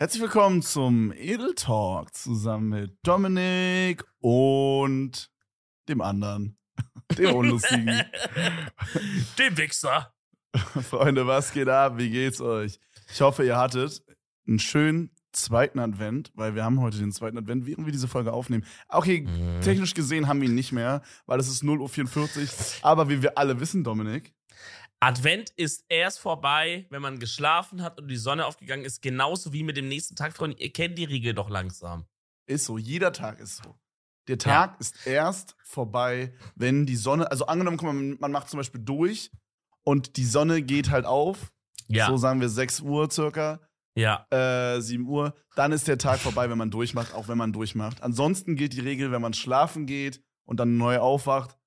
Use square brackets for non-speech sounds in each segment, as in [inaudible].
Herzlich willkommen zum Edel Talk zusammen mit Dominik und dem anderen, [laughs] dem Unlustigen. [laughs] Dem Wichser. [laughs] Freunde, was geht ab? Wie geht's euch? Ich hoffe, ihr hattet einen schönen zweiten Advent, weil wir haben heute den zweiten Advent, während wir diese Folge aufnehmen. Okay, Mhm. technisch gesehen haben wir ihn nicht mehr, weil es ist 0.44 Uhr. Aber wie wir alle wissen, Dominik, Advent ist erst vorbei, wenn man geschlafen hat und die Sonne aufgegangen ist. Genauso wie mit dem nächsten Tag, Freunde. Ihr kennt die Regel doch langsam. ist so, jeder Tag ist so. Der Tag ist erst vorbei, wenn die Sonne, also angenommen, guck mal, man- man macht zum Beispiel durch und die Sonne geht halt auf, Ja. so sagen wir 6 Uhr circa, ja. äh, 7 Uhr, dann ist der Tag vorbei, wenn man durchmacht, auch wenn man durchmacht. Ansonsten gilt die Regel, wenn man schlafen geht und dann neu aufwacht,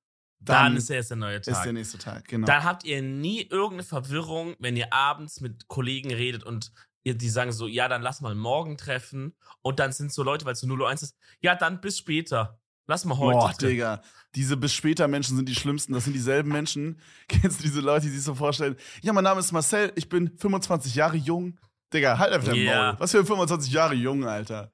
Dann, dann, ist erst der neue ist Tag. der nächste Tag. Genau. Dann habt ihr nie irgendeine Verwirrung, wenn ihr abends mit Kollegen redet und ihr, die sagen so, ja, dann lass mal morgen treffen. Und dann sind so Leute, weil es so 0 Uhr 1 ist, ja, dann bis später. Lass mal heute. Boah. Digga. Diese bis später Menschen sind die schlimmsten. Das sind dieselben Menschen. [laughs] Kennst du diese Leute, die sich so vorstellen? Ja, mein Name ist Marcel, ich bin 25 Jahre jung. Digga, halt einfach dein Ja. Maul. Was für 25 Jahre jung, Alter.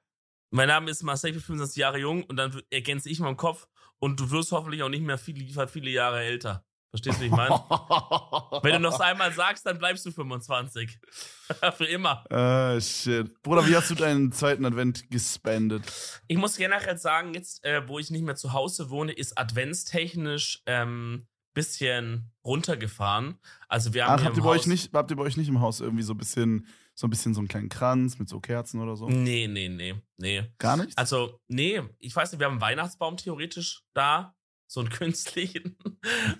Mein Name ist Marcel, ich bin 25 Jahre jung und dann ergänze ich meinen Kopf und du wirst hoffentlich auch nicht mehr viele, viele Jahre älter. Verstehst du, wie ich meine? [laughs] Wenn du noch einmal sagst, dann bleibst du 25. [laughs] Für immer. Ah, shit. Bruder, wie hast du deinen zweiten Advent gespendet? Ich muss generell sagen, jetzt, äh, wo ich nicht mehr zu Hause wohne, ist adventstechnisch ähm, bisschen runtergefahren. Also wir haben Ach, hier habt im ihr, bei euch nicht, habt ihr bei euch nicht im Haus irgendwie so ein bisschen, so ein bisschen so einen kleinen Kranz mit so Kerzen oder so? Nee, nee, nee, nee. Gar nichts? Also, nee, ich weiß nicht, wir haben einen Weihnachtsbaum theoretisch da, so einen [laughs] künstlichen.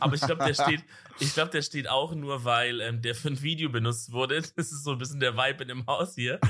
Aber ich glaube, der [laughs] steht, ich glaube, der steht auch nur, weil ähm, der für ein Video benutzt wurde. Das ist so ein bisschen der Vibe in dem Haus hier.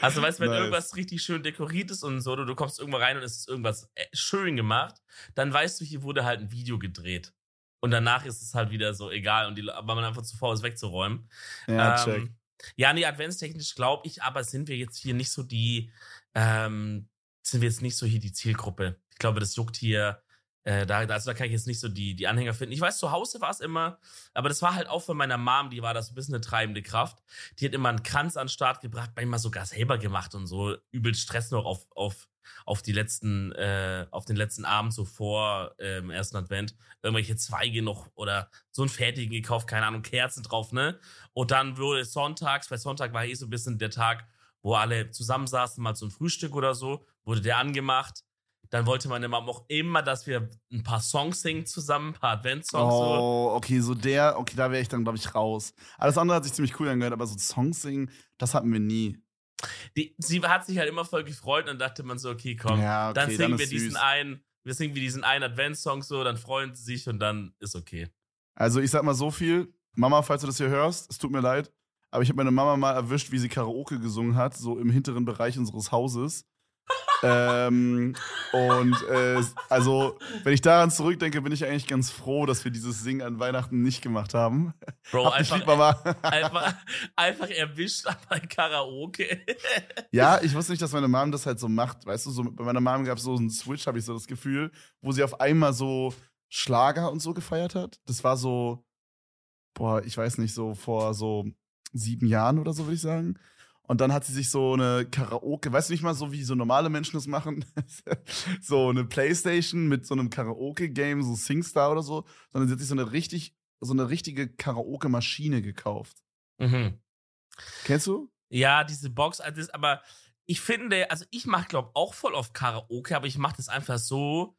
Also, weißt du, wenn Nice. irgendwas richtig schön dekoriert ist und so, du, du kommst irgendwo rein und es ist irgendwas äh, schön gemacht, dann weißt du, hier wurde halt ein Video gedreht. Und danach ist es halt wieder so egal, und die, weil man einfach zu faul ist, wegzuräumen. ja, check. Ja, nee, adventstechnisch glaube ich, aber sind wir jetzt hier nicht so die, ähm, sind wir jetzt nicht so hier die Zielgruppe. Ich glaube, das juckt hier, äh, da, also da kann ich jetzt nicht so die, die Anhänger finden. Ich weiß, zu Hause war es immer, aber das war halt auch von meiner Mom, die war das ein bisschen eine treibende Kraft. Die hat immer einen Kranz an den Start gebracht, manchmal sogar selber gemacht und so übel Stress noch auf, auf, auf die letzten, äh, auf den letzten Abend so vor ähm, ersten Advent. Irgendwelche Zweige noch oder so einen fertigen gekauft, keine Ahnung, Kerzen drauf, ne? Und dann wurde sonntags, weil Sonntag war eh so ein bisschen der Tag, wo alle zusammensaßen, mal zum Frühstück oder so, wurde der angemacht. Dann wollte meine Mama auch immer, dass wir ein paar Songs singen zusammen, ein paar Adventssongs. So. Oh, okay, so der, okay, da wäre ich dann, glaube ich, raus. Alles andere hat sich ziemlich cool angehört, aber so Songs singen, das hatten wir nie. Die, sie hat sich halt immer voll gefreut und dann dachte man so, okay, komm, ja, okay, dann singen ist wir diesen süß. einen, wir singen wir diesen einen Adventssong so, dann freuen sie sich und dann ist okay. Also ich sag mal so viel, Mama, falls du das hier hörst, es tut mir leid, aber ich habe meine Mama mal erwischt, wie sie Karaoke gesungen hat, so im hinteren Bereich unseres Hauses. Ähm, und äh, also, wenn ich daran zurückdenke, bin ich eigentlich ganz froh, dass wir dieses Singen an Weihnachten nicht gemacht haben. Bro, Hab einfach, lieb, einfach, einfach erwischt bei Karaoke. Ja, ich wusste nicht, dass meine Mom das halt so macht. Weißt du, so bei meiner Mom gab es so einen Switch, habe ich so das Gefühl, wo sie auf einmal so Schlager und so gefeiert hat. Das war so, boah, ich weiß nicht, so vor so sieben Jahren oder so, würde ich sagen. Und dann hat sie sich so eine Karaoke, weißt du nicht mal so, wie so normale Menschen das machen? [laughs] so eine Playstation mit so einem Karaoke-Game, so Singstar oder so, sondern sie hat sich so eine richtig, so eine richtige Karaoke-Maschine gekauft. Mhm. Kennst du? Ja, diese Box, also das, aber ich finde, also ich mache, glaube auch voll oft Karaoke, aber ich mache das einfach so,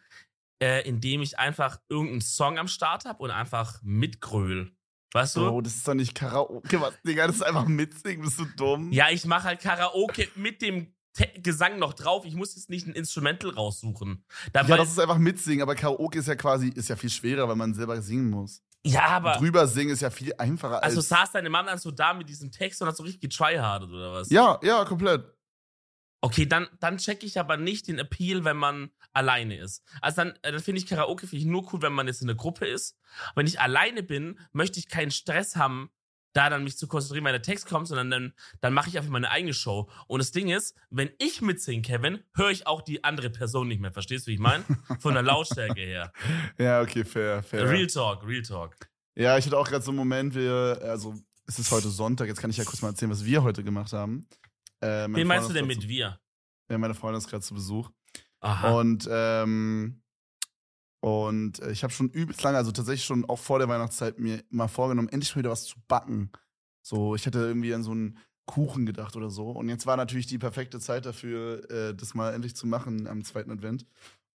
äh, indem ich einfach irgendeinen Song am Start habe und einfach mitgröl. Weißt du? Oh, das ist doch nicht Karaoke, was, Digga, das ist einfach mitsingen, bist du dumm? Ja, ich mache halt Karaoke mit dem Te Gesang noch drauf. Ich muss jetzt nicht ein Instrumental raussuchen. Da, Ja, das ist einfach mitsingen, aber Karaoke ist ja quasi, ist ja viel schwerer, weil man selber singen muss. ja aber. Drüber singen ist ja viel einfacher als. Also saß deine Mama dann so da mit diesem Text und hat so richtig getryhardet oder was? ja, ja, komplett. Okay, dann, dann check ich aber nicht den Appeal, wenn man alleine ist. Also dann, äh, dann finde ich Karaoke finde ich nur cool, wenn man jetzt in einer Gruppe ist. Wenn ich alleine bin, möchte ich keinen Stress haben, da dann mich zu konzentrieren, wenn der Text kommt, sondern dann, dann mache ich einfach meine eigene Show. Und das Ding ist, wenn ich mitsinge, Kevin, höre ich auch die andere Person nicht mehr. Verstehst du, wie ich meine? Von der Lautstärke her. [laughs] Ja, okay, fair, fair. Real Talk, Real Talk. Ja, ich hatte auch gerade so einen Moment, wir, also es ist heute Sonntag, jetzt kann ich ja kurz mal erzählen, was wir heute gemacht haben. Äh, Wen meinst du denn mit wir? Zu, ja, meine Freundin ist gerade zu Besuch. Aha. Und, ähm, und äh, ich habe schon übelst lange, also tatsächlich schon auch vor der Weihnachtszeit, mir mal vorgenommen, endlich mal wieder was zu backen. So, ich hätte irgendwie an so einen Kuchen gedacht oder so. Und jetzt war natürlich die perfekte Zeit dafür, äh, das mal endlich zu machen am zweiten Advent.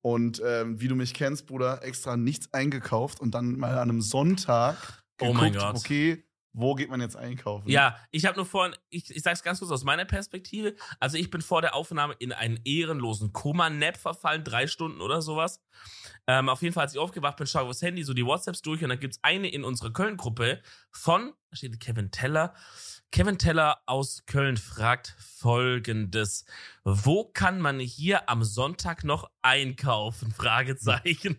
Und ähm, wie du mich kennst, Bruder, extra nichts eingekauft und dann mal an einem Sonntag Oh geguckt, mein Gott. okay, wo geht man jetzt einkaufen? Ja, ich habe nur vorhin, ich, ich sag's ganz kurz aus meiner Perspektive. Also ich bin vor der Aufnahme in einen ehrenlosen Koma-Nap verfallen, drei Stunden oder sowas. Ähm, auf jeden Fall, als ich aufgewacht bin, schaue ich aufs Handy, so die WhatsApps durch und dann gibt's eine in unserer Köln-Gruppe von, da steht Kevin Teller. Kevin Teller aus Köln fragt folgendes. Wo kann man hier am Sonntag noch einkaufen? [laughs] Fragezeichen.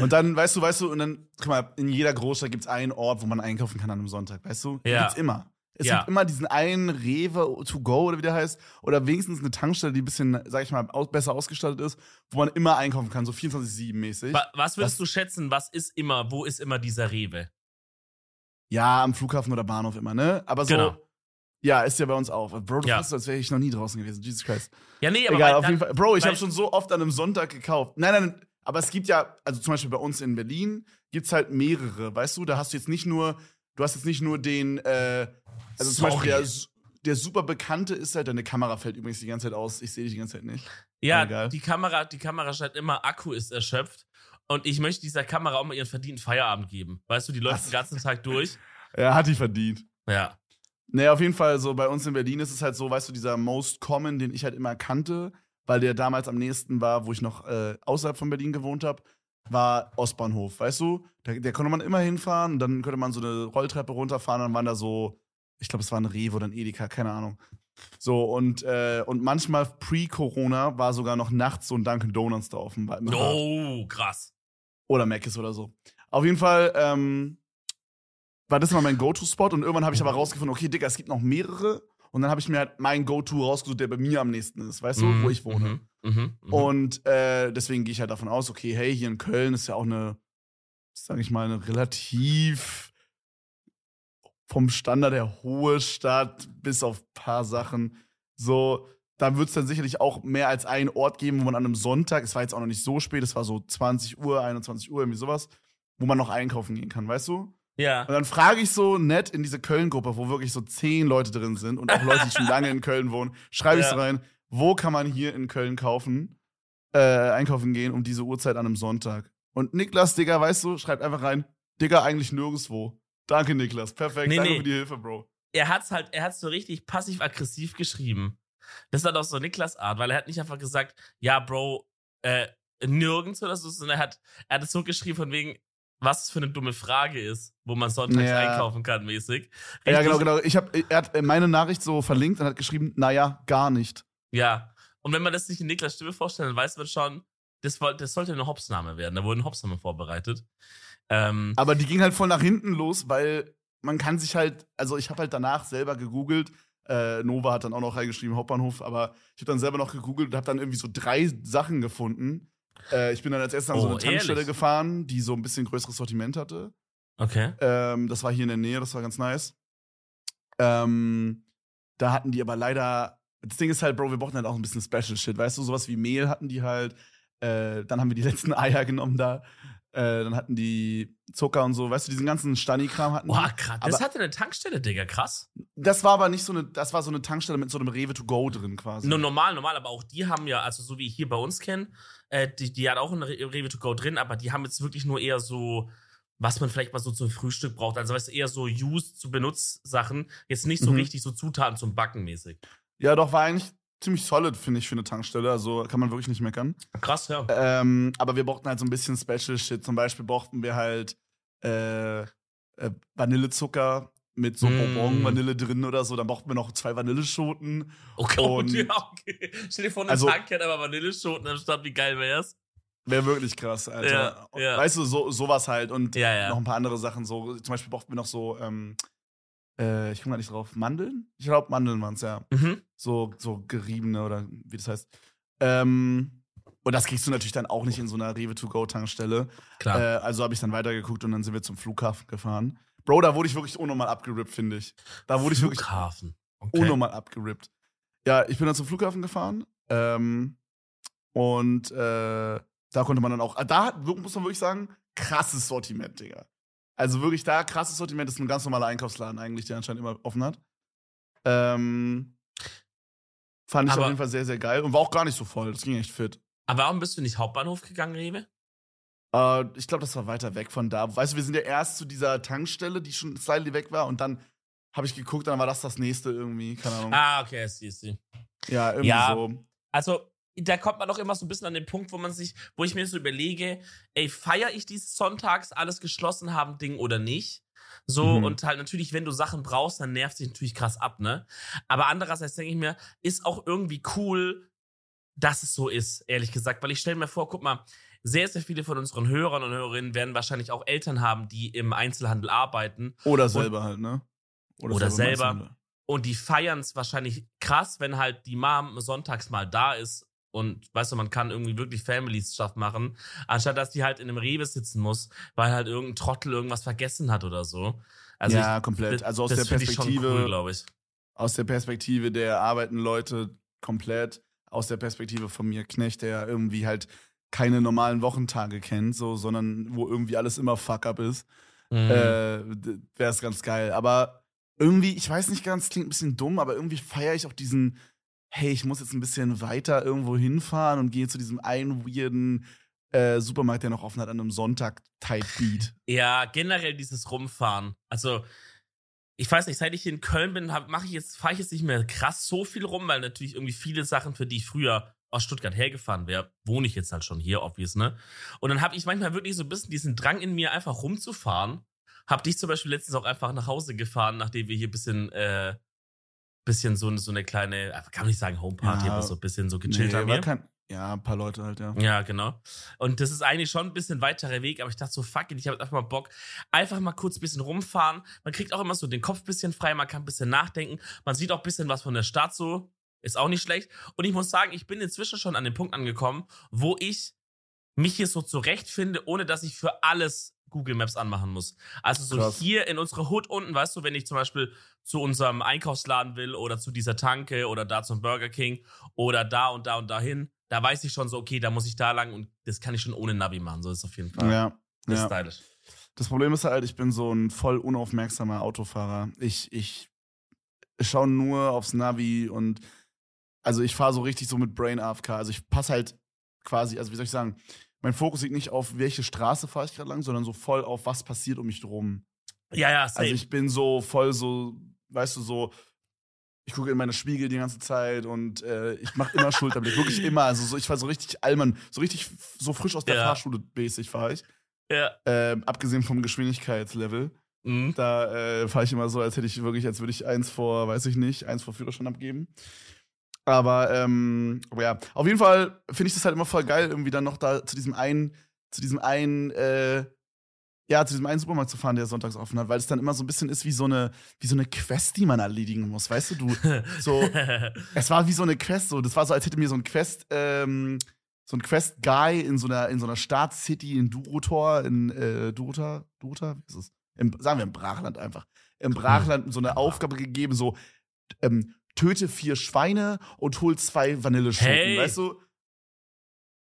Und dann, weißt du, weißt du, und dann, guck mal, in jeder Großstadt gibt es einen Ort, wo man einkaufen kann an einem Sonntag, weißt du? Ja. gibt's immer. Es Ja. gibt immer diesen einen Rewe to go oder wie der heißt, oder wenigstens eine Tankstelle, die ein bisschen, sag ich mal, aus, besser ausgestattet ist, wo man immer einkaufen kann, so 24-7 mäßig. Wa- was würdest du schätzen, was ist immer, wo ist immer dieser Rewe? Ja, am Flughafen oder Bahnhof immer, ne? Aber so, Genau. Ja, ist ja bei uns auch. Bro, du Ja. findest, als wäre ich noch nie draußen gewesen. Jesus Christ. Ja, nee, aber Egal, auf dann- jeden Fall. Bro, ich habe schon so oft an einem Sonntag gekauft. Nein, nein, aber es gibt ja, also zum Beispiel bei uns in Berlin gibt's halt mehrere, weißt du? Da hast du jetzt nicht nur, du hast jetzt nicht nur den, äh, also zum Sorry. Beispiel der, der super bekannte ist halt, deine Kamera fällt übrigens die ganze Zeit aus. Ich sehe dich die ganze Zeit nicht. Ja, egal. die Kamera, die Kamera schreibt immer, Akku ist erschöpft. Und ich möchte dieser Kamera auch mal ihren verdienten Feierabend geben. Weißt du, die läuft den ganzen Tag durch. [laughs] Er hat die verdient. Ja. Nee, auf jeden Fall, so bei uns in Berlin ist es halt so, weißt du, dieser Most Common, den ich halt immer kannte, weil der damals am nächsten war, wo ich noch äh, außerhalb von Berlin gewohnt habe, war Ostbahnhof, weißt du? Da, der konnte man immer hinfahren und dann konnte man so eine Rolltreppe runterfahren, dann waren da so, ich glaube, es war ein Rewe oder ein Edeka, keine Ahnung. So, und, äh, und manchmal pre-Corona war sogar noch nachts so ein Dunkin' Donuts da offen. Oh, krass. Oder Mc's oder so. Auf jeden Fall ähm, war das immer mein Go-To-Spot und irgendwann habe ich aber rausgefunden, okay, Digga, es gibt noch mehrere. Und dann habe ich mir halt meinen Go-To rausgesucht, der bei mir am nächsten ist, weißt du, Mhm, wo ich wohne. Mhm, mhm, mhm. Und äh, deswegen gehe ich halt davon aus, okay, hey, hier in Köln ist ja auch eine, sage ich mal, eine relativ vom Standard her hohe Stadt, bis auf ein paar Sachen. So, da wird es dann sicherlich auch mehr als einen Ort geben, wo man an einem Sonntag, es war jetzt auch noch nicht so spät, es war so 20 Uhr, 21 Uhr, irgendwie sowas, wo man noch einkaufen gehen kann, weißt du? Ja. Und dann frage ich so nett in diese Köln-Gruppe, wo wirklich so zehn Leute drin sind und auch Leute, die schon lange in Köln wohnen, schreibe ich so Ja. rein, wo kann man hier in Köln kaufen, äh, einkaufen gehen um diese Uhrzeit an einem Sonntag? Und Niklas, Digga, weißt du, schreibt einfach rein, Digga, eigentlich nirgendwo. Danke, Niklas. Perfekt. Nee, Danke nee. für die Hilfe, Bro. Er hat's halt, er hat's so richtig passiv-aggressiv geschrieben. Das war doch so Niklas Art, weil er hat nicht einfach gesagt, ja, Bro, äh, nirgends oder so, sondern er hat, er hat es so geschrieben von wegen, was es für eine dumme Frage ist, wo man sonntags Ja. einkaufen kann, mäßig. Ja, Richtig- genau, genau. Ich hab, er hat meine Nachricht so verlinkt und hat geschrieben, naja, gar nicht. Ja. Und wenn man das sich in Niklas Stimme vorstellt, dann weiß man schon, das, das sollte eine Hopsname werden. Da wurde ein Hopsname vorbereitet. Ähm, Aber die ging halt voll nach hinten los, weil man kann sich halt, also ich habe halt danach selber gegoogelt. Äh, Nova hat dann auch noch reingeschrieben, Hauptbahnhof, aber ich habe dann selber noch gegoogelt und habe dann irgendwie so drei Sachen gefunden. Äh, ich bin dann als erstes an so Oh, eine Tankstelle ehrlich? gefahren, die so ein bisschen größeres Sortiment hatte. okay. Ähm, das war hier in der Nähe, das war ganz nice. Ähm, da hatten die aber leider. Das Ding ist halt, Bro, wir brauchten halt auch ein bisschen Special Shit, weißt du? Sowas wie Mehl hatten die halt. Äh, dann haben wir die [laughs] letzten Eier genommen da. Äh, dann hatten die Zucker und so, weißt du, diesen ganzen Stani-Kram hatten. Boah, krass. Das Aber- hatte eine Tankstelle, Digga, krass. Das war aber nicht so eine, das war so eine Tankstelle mit so einem Rewe to go drin quasi. Nur normal, normal, aber auch die haben ja, also so wie ich hier bei uns kenne, äh, die, die hat auch ein Re Rewe to go drin, aber die haben jetzt wirklich nur eher so, was man vielleicht mal so zum Frühstück braucht. Also weißt du, eher so used zu Benutzsachen, jetzt nicht so Mhm. richtig so Zutaten zum Backen mäßig. Ja, doch, war eigentlich ziemlich solid, finde ich, für eine Tankstelle. Also kann man wirklich nicht meckern. Krass, ja. Ähm, aber wir brauchten halt so ein bisschen Special Shit. Zum Beispiel brauchten wir halt äh, äh, Vanillezucker mit so Mm. Bonbon-Vanille drin oder so. Dann brauchten wir noch zwei Vanilleschoten. Okay, Und- ja, okay. Stell dir vor, eine Also- Tankkette, aber Vanilleschoten am Start, wie geil wär's? Wäre wirklich krass, Alter. Ja, ja. Weißt du, so, sowas halt. Und ja. noch ein paar andere Sachen. So, zum Beispiel brauchten wir noch so, ähm, äh, ich komme gar nicht drauf, Mandeln? Ich glaube, Mandeln waren es, ja. Mhm. so, so geriebene oder wie das heißt. Ähm, und das kriegst du natürlich dann auch nicht in so einer Rewe-to-go-Tankstelle. Klar. Äh, also habe ich dann weitergeguckt und dann sind wir zum Flughafen gefahren. Bro, da wurde ich wirklich unnormal abgerippt, finde ich. Da wurde ich wirklich Flughafen. Okay. unnormal abgerippt. Ja, ich bin dann zum Flughafen gefahren. Ähm, und äh, da konnte man dann auch, da muss man wirklich sagen, krasses Sortiment, Digga. Also wirklich da, krasses Sortiment, das ist ein ganz normaler Einkaufsladen eigentlich, der anscheinend immer offen hat. Ähm, fand ich Aber- auf jeden Fall sehr, sehr geil und war auch gar nicht so voll. Das ging echt fit. Aber warum bist du nicht Hauptbahnhof gegangen, Rewe? Äh, ich glaube, das war weiter weg von da. Weißt du, wir sind ja erst zu dieser Tankstelle, die schon slightly weg war, und dann habe ich geguckt, dann war das das nächste irgendwie. Keine Ahnung. Ah, okay, I see, I see. ja, irgendwie ja. so. Also, da kommt man doch immer so ein bisschen an den Punkt, wo man sich, wo ich mir so überlege, ey, feiere ich dieses Sonntags alles geschlossen haben Ding oder nicht? So, Mhm. und halt natürlich, wenn du Sachen brauchst, dann nervt sich natürlich krass ab, ne? Aber andererseits denke ich mir, ist auch irgendwie cool, dass es so ist, ehrlich gesagt. Weil ich stelle mir vor, guck mal, sehr, sehr viele von unseren Hörern und Hörerinnen werden wahrscheinlich auch Eltern haben, die im Einzelhandel arbeiten. Oder selber halt, ne? Oder selber. Meister. Und die feiern es wahrscheinlich krass, wenn halt die Mom sonntags mal da ist und weißt du, man kann irgendwie wirklich Family-Stuff machen, anstatt dass die halt in einem Rewe sitzen muss, weil halt irgendein Trottel irgendwas vergessen hat oder so. Also ja, ich, komplett. Also aus der Perspektive, cool, aus der Perspektive der arbeiten Leute komplett, aus der Perspektive von mir Knecht, der irgendwie halt keine normalen Wochentage kennt, so, sondern wo irgendwie alles immer fuck up ist, Mhm. äh, wäre es ganz geil. Aber irgendwie, ich weiß nicht ganz, klingt ein bisschen dumm, aber irgendwie feiere ich auch diesen, hey, ich muss jetzt ein bisschen weiter irgendwo hinfahren und gehe zu diesem einen weirden äh, Supermarkt, der noch offen hat an einem Sonntag Tight Beat. Ja, generell dieses Rumfahren. Also, ich weiß nicht, seit ich in Köln bin, mache ich jetzt, fahre ich jetzt nicht mehr krass so viel rum, weil natürlich irgendwie viele Sachen, für die ich früher aus Stuttgart hergefahren wäre, wohne ich jetzt halt schon hier, obvious, ne? Und dann habe ich manchmal wirklich so ein bisschen diesen Drang in mir, einfach rumzufahren. Hab dich zum Beispiel letztens auch einfach nach Hause gefahren, nachdem wir hier ein bisschen, äh, bisschen so, so eine kleine, kann man nicht sagen Homeparty, Ja. aber so ein bisschen so gechillt Nee, haben hier. kein, ja, ein paar Leute halt, ja. Ja, genau. Und das ist eigentlich schon ein bisschen weiterer Weg, aber ich dachte so, fuck it, ich habe jetzt einfach mal Bock, einfach mal kurz ein bisschen rumfahren. Man kriegt auch immer so den Kopf ein bisschen frei, man kann ein bisschen nachdenken. Man sieht auch ein bisschen was von der Stadt so. Ist auch nicht schlecht. Und ich muss sagen, ich bin inzwischen schon an den Punkt angekommen, wo ich mich hier so zurechtfinde, ohne dass ich für alles Google Maps anmachen muss. Also so Krass. hier in unserer Hood unten, weißt du, wenn ich zum Beispiel zu unserem Einkaufsladen will oder zu dieser Tanke oder da zum Burger King oder da und da und dahin, da weiß ich schon so, okay, da muss ich da lang und das kann ich schon ohne Navi machen. So ist es auf jeden Fall. Ja, Das ist ja. stylisch. Das Problem ist halt, ich bin so ein voll unaufmerksamer Autofahrer. Ich, ich schaue nur aufs Navi und also ich fahre so richtig so mit Brain AFK. Also ich passe halt quasi, also wie soll ich sagen, mein Fokus liegt nicht auf, welche Straße fahre ich gerade lang, sondern so voll auf, was passiert um mich drum. Ja, ja, safe. Also ich bin so voll so, weißt du, so, ich gucke in meine Spiegel die ganze Zeit und äh, ich mache immer [laughs] Schulterblick, wirklich immer. Also so, ich fahre so richtig Allmann, so richtig so frisch aus der Ja. Fahrschule mäßig fahre ich. ja. Ähm, abgesehen vom Geschwindigkeitslevel. Mhm. Da äh, fahre ich immer so, als hätte ich wirklich, als würde ich eins vor, weiß ich nicht, eins vor Führerschein abgeben. Aber, ähm, aber ja, auf jeden Fall finde ich das halt immer voll geil, irgendwie dann noch da zu diesem einen, zu diesem einen, äh, ja, zu diesem einen Supermarkt zu fahren, der sonntags offen hat, weil es dann immer so ein bisschen ist wie so eine, wie so eine Quest, die man erledigen muss, weißt du, du, [laughs] so, es war wie so eine Quest, so, das war so, als hätte mir so ein Quest, ähm, so ein Quest-Guy in so einer, in so einer Start-City in Durotor, in, äh, Durota, Durota, wie ist es? Im, sagen wir im Brachland einfach. Im Brachland so eine Aufgabe gegeben, so, ähm, töte vier Schweine und hol zwei Vanilleschoten, Hey. weißt du?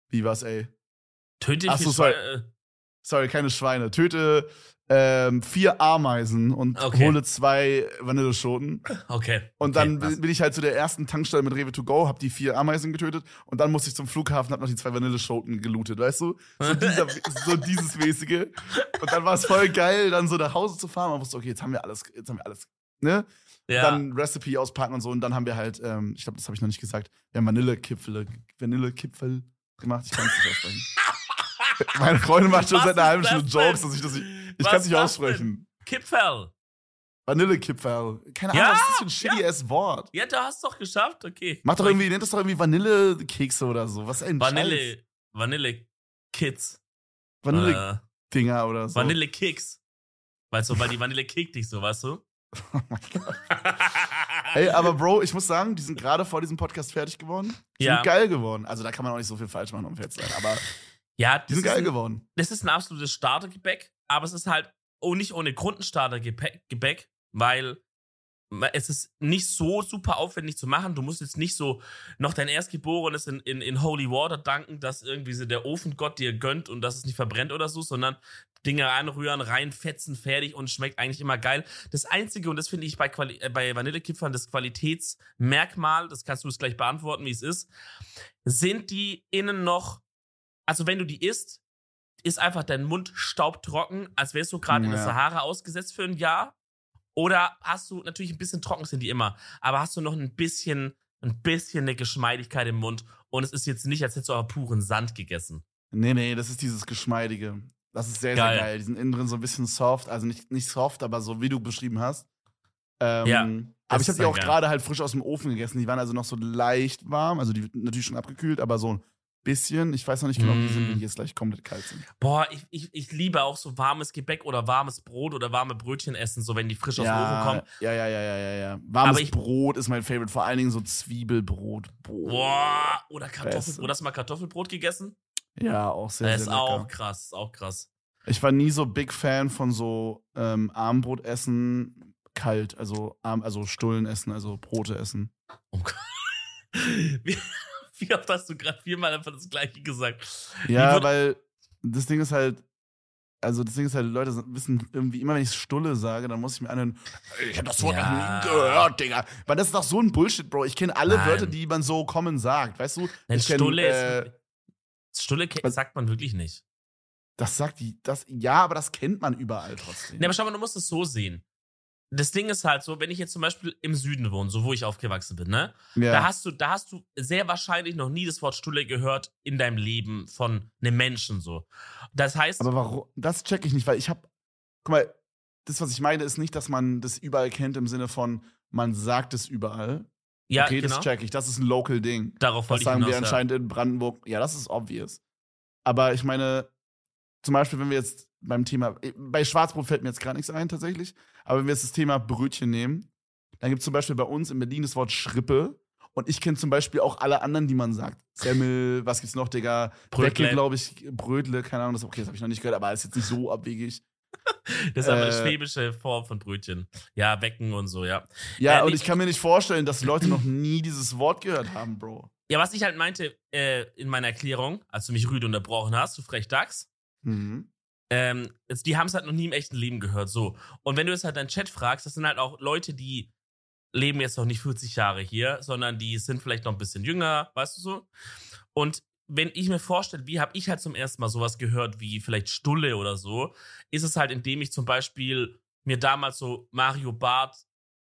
Wie war's, ey? Töte ich Ach so, die sorry. Schweine- Sorry, keine Schweine. Töte ähm, vier Ameisen und Okay. hole zwei Vanilleschoten. Okay. Und okay, dann krass. bin bin ich halt zu der ersten Tankstelle mit Rewe to go, hab die vier Ameisen getötet und dann musste ich zum Flughafen, hab noch die zwei Vanilleschoten gelootet, weißt du? So, dieser, [laughs] so dieses mäßige. Und dann war es voll geil, dann so nach Hause zu fahren. Man wusste, okay, jetzt haben wir alles, jetzt haben wir alles, ne? Ja. Dann Recipe auspacken und so. Und dann haben wir halt, ähm, ich glaube, das habe ich noch nicht gesagt, wir haben Vanillekipfel, Vanillekipfel gemacht. Ich kann es nicht aussprechen. [laughs] Meine Freundin macht schon Was seit einer ist halben Stunde? Jokes, dass ich das nicht, ich kann es nicht ist aussprechen. Kipferl. Vanillekipferl. Keine Ja, Ahnung, ist das für ein shitty ass Wort? Ja, du hast doch geschafft, okay. Mach doch irgendwie, nennt das doch irgendwie Vanillekekse oder so. Was ein Scheiß. Vanille, Vanille Kids. Vanille-Dinger Äh, oder so. Vanille Kicks. Weißt du, weil die Vanille kickt dich so, weißt du? Oh mein Gott. Ey, aber Bro, ich muss sagen, die sind gerade vor diesem Podcast fertig geworden. Die Ja. sind geil geworden. Also da kann man auch nicht so viel falsch machen, um fett zu sein. Aber ja, die sind geil ein, geworden. das ist ein absolutes Startergebäck, aber es ist halt oh, nicht ohne Grund ein Startergebäck, Gebäck, weil es ist nicht so super aufwendig zu machen. Du musst jetzt nicht so noch dein Erstgeborenes in, in, in Holy Water danken, dass irgendwie so der Ofengott dir gönnt und dass es nicht verbrennt oder so, sondern Dinge anrühren, reinfetzen, fertig und schmeckt eigentlich immer geil. Das Einzige, und das finde ich bei, Quali äh, bei Vanillekipferl das Qualitätsmerkmal, das kannst du es gleich beantworten, wie es ist, sind die innen noch, also wenn du die isst, ist einfach dein Mund staubtrocken, als wärst du gerade ja. in der Sahara ausgesetzt für ein Jahr. Oder hast du, natürlich ein bisschen trocken sind die immer, aber hast du noch ein bisschen, ein bisschen eine Geschmeidigkeit im Mund und es ist jetzt nicht, als hättest du aber puren Sand gegessen. Nee, nee, das ist dieses Geschmeidige. Das ist sehr, geil. sehr geil. Die sind innen drin so ein bisschen soft, also nicht, nicht soft, aber so wie du beschrieben hast. Ähm, ja. Aber ich habe die auch gerade halt frisch aus dem Ofen gegessen. Die waren also noch so leicht warm, also die natürlich schon abgekühlt, aber so bisschen. Ich weiß noch nicht genau, wie die sind, wenn die mm. jetzt gleich komplett kalt sind. Boah, ich, ich, ich liebe auch so warmes Gebäck oder warmes Brot oder warme Brötchen essen, so wenn die frisch ja, aus dem Ofen kommen. Ja, ja, ja, ja, ja, ja. Warmes ich, Brot ist mein Favorite, vor allen Dingen so Zwiebelbrot. Boah, Boah oder Kartoffelbrot. Hast du mal Kartoffelbrot gegessen? Ja, auch sehr, das sehr ist auch krass, auch krass. Ich war nie so Big Fan von so ähm, Armbrotessen kalt, also Arm, also Stullen essen, also Brote essen. Oh Gott. [laughs] [laughs] Wie oft hast du gerade viermal einfach das Gleiche gesagt? Ja, weil das Ding ist halt, also das Ding ist halt, Leute wissen irgendwie, immer wenn ich Stulle sage, dann muss ich mir anhören, ich hab das Wort ja. noch nie gehört, Digga. Weil das ist doch so ein Bullshit, Bro. Ich kenne alle Nein. Wörter, die man so kommen sagt, weißt du? Nein, ich kenn, Stulle äh, ist, Stulle sagt man wirklich nicht. Das sagt die, das, ja, aber das kennt man überall trotzdem. Nee, aber schau mal, du musst es so sehen das Ding ist halt so, wenn ich jetzt zum Beispiel im Süden wohne, so wo ich aufgewachsen bin, ne? Ja. Da hast du, da hast du sehr wahrscheinlich noch nie das Wort Stulle gehört in deinem Leben von einem Menschen so. Das heißt. Aber warum? Das check ich nicht, weil ich hab. Guck mal, das, was ich meine, ist nicht, dass man das überall kennt im Sinne von, man sagt es überall. Ja, okay, genau. das check ich. Das ist ein Local Ding. Darauf wollte Das sagen hinaus, wir anscheinend ja. in Brandenburg. Ja, das ist obvious. Aber ich meine, zum Beispiel, wenn wir jetzt beim Thema, bei Schwarzbrot fällt mir jetzt gar nichts ein tatsächlich, aber wenn wir jetzt das Thema Brötchen nehmen, dann gibt es zum Beispiel bei uns in Berlin das Wort Schrippe. Und ich kenne zum Beispiel auch alle anderen, die man sagt. Semmel, was gibt's noch, Digga? Brötle, glaube ich. Brötle, keine Ahnung. Das, okay, das habe ich noch nicht gehört, aber ist jetzt nicht so abwegig. [laughs] das ist aber eine äh, schwäbische Form von Brötchen. Ja, wecken und so, ja. Ja, äh, und ich kann mir nicht vorstellen, dass Leute noch nie dieses Wort gehört haben, Bro. Ja, was ich halt meinte äh, in meiner Erklärung, als du mich rüde unterbrochen hast, du frech Dachs, mhm. Ähm, die haben es halt noch nie im echten Leben gehört, so. Und wenn du jetzt halt deinen Chat fragst, das sind halt auch Leute, die leben jetzt noch nicht 40 Jahre hier, sondern die sind vielleicht noch ein bisschen jünger, weißt du so? Und wenn ich mir vorstelle, wie habe ich halt zum ersten Mal sowas gehört wie vielleicht Stulle oder so, ist es halt, indem ich zum Beispiel mir damals so Mario Barth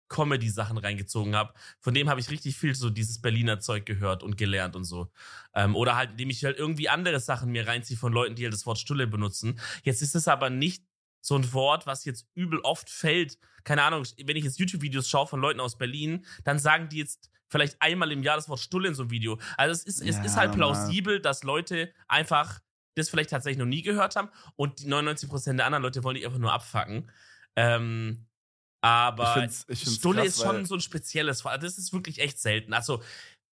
Comedy-Sachen reingezogen habe. Von dem habe ich richtig viel so dieses Berliner Zeug gehört und gelernt und so. Ähm, oder halt, indem ich halt irgendwie andere Sachen mir reinziehe von Leuten, die halt das Wort Stulle benutzen. Jetzt ist es aber nicht so ein Wort, was jetzt übel oft fällt. Keine Ahnung, wenn ich jetzt YouTube-Videos schaue von Leuten aus Berlin, dann sagen die jetzt vielleicht einmal im Jahr das Wort Stulle in so einem Video. Also es ist, ja, es ist halt plausibel, dass Leute einfach das vielleicht tatsächlich noch nie gehört haben und die 99% der anderen Leute wollen die einfach nur abfacken. Ähm, aber ich find's, ich find's Stulle krass, ist schon so ein spezielles Fall. Das ist wirklich echt selten. Also,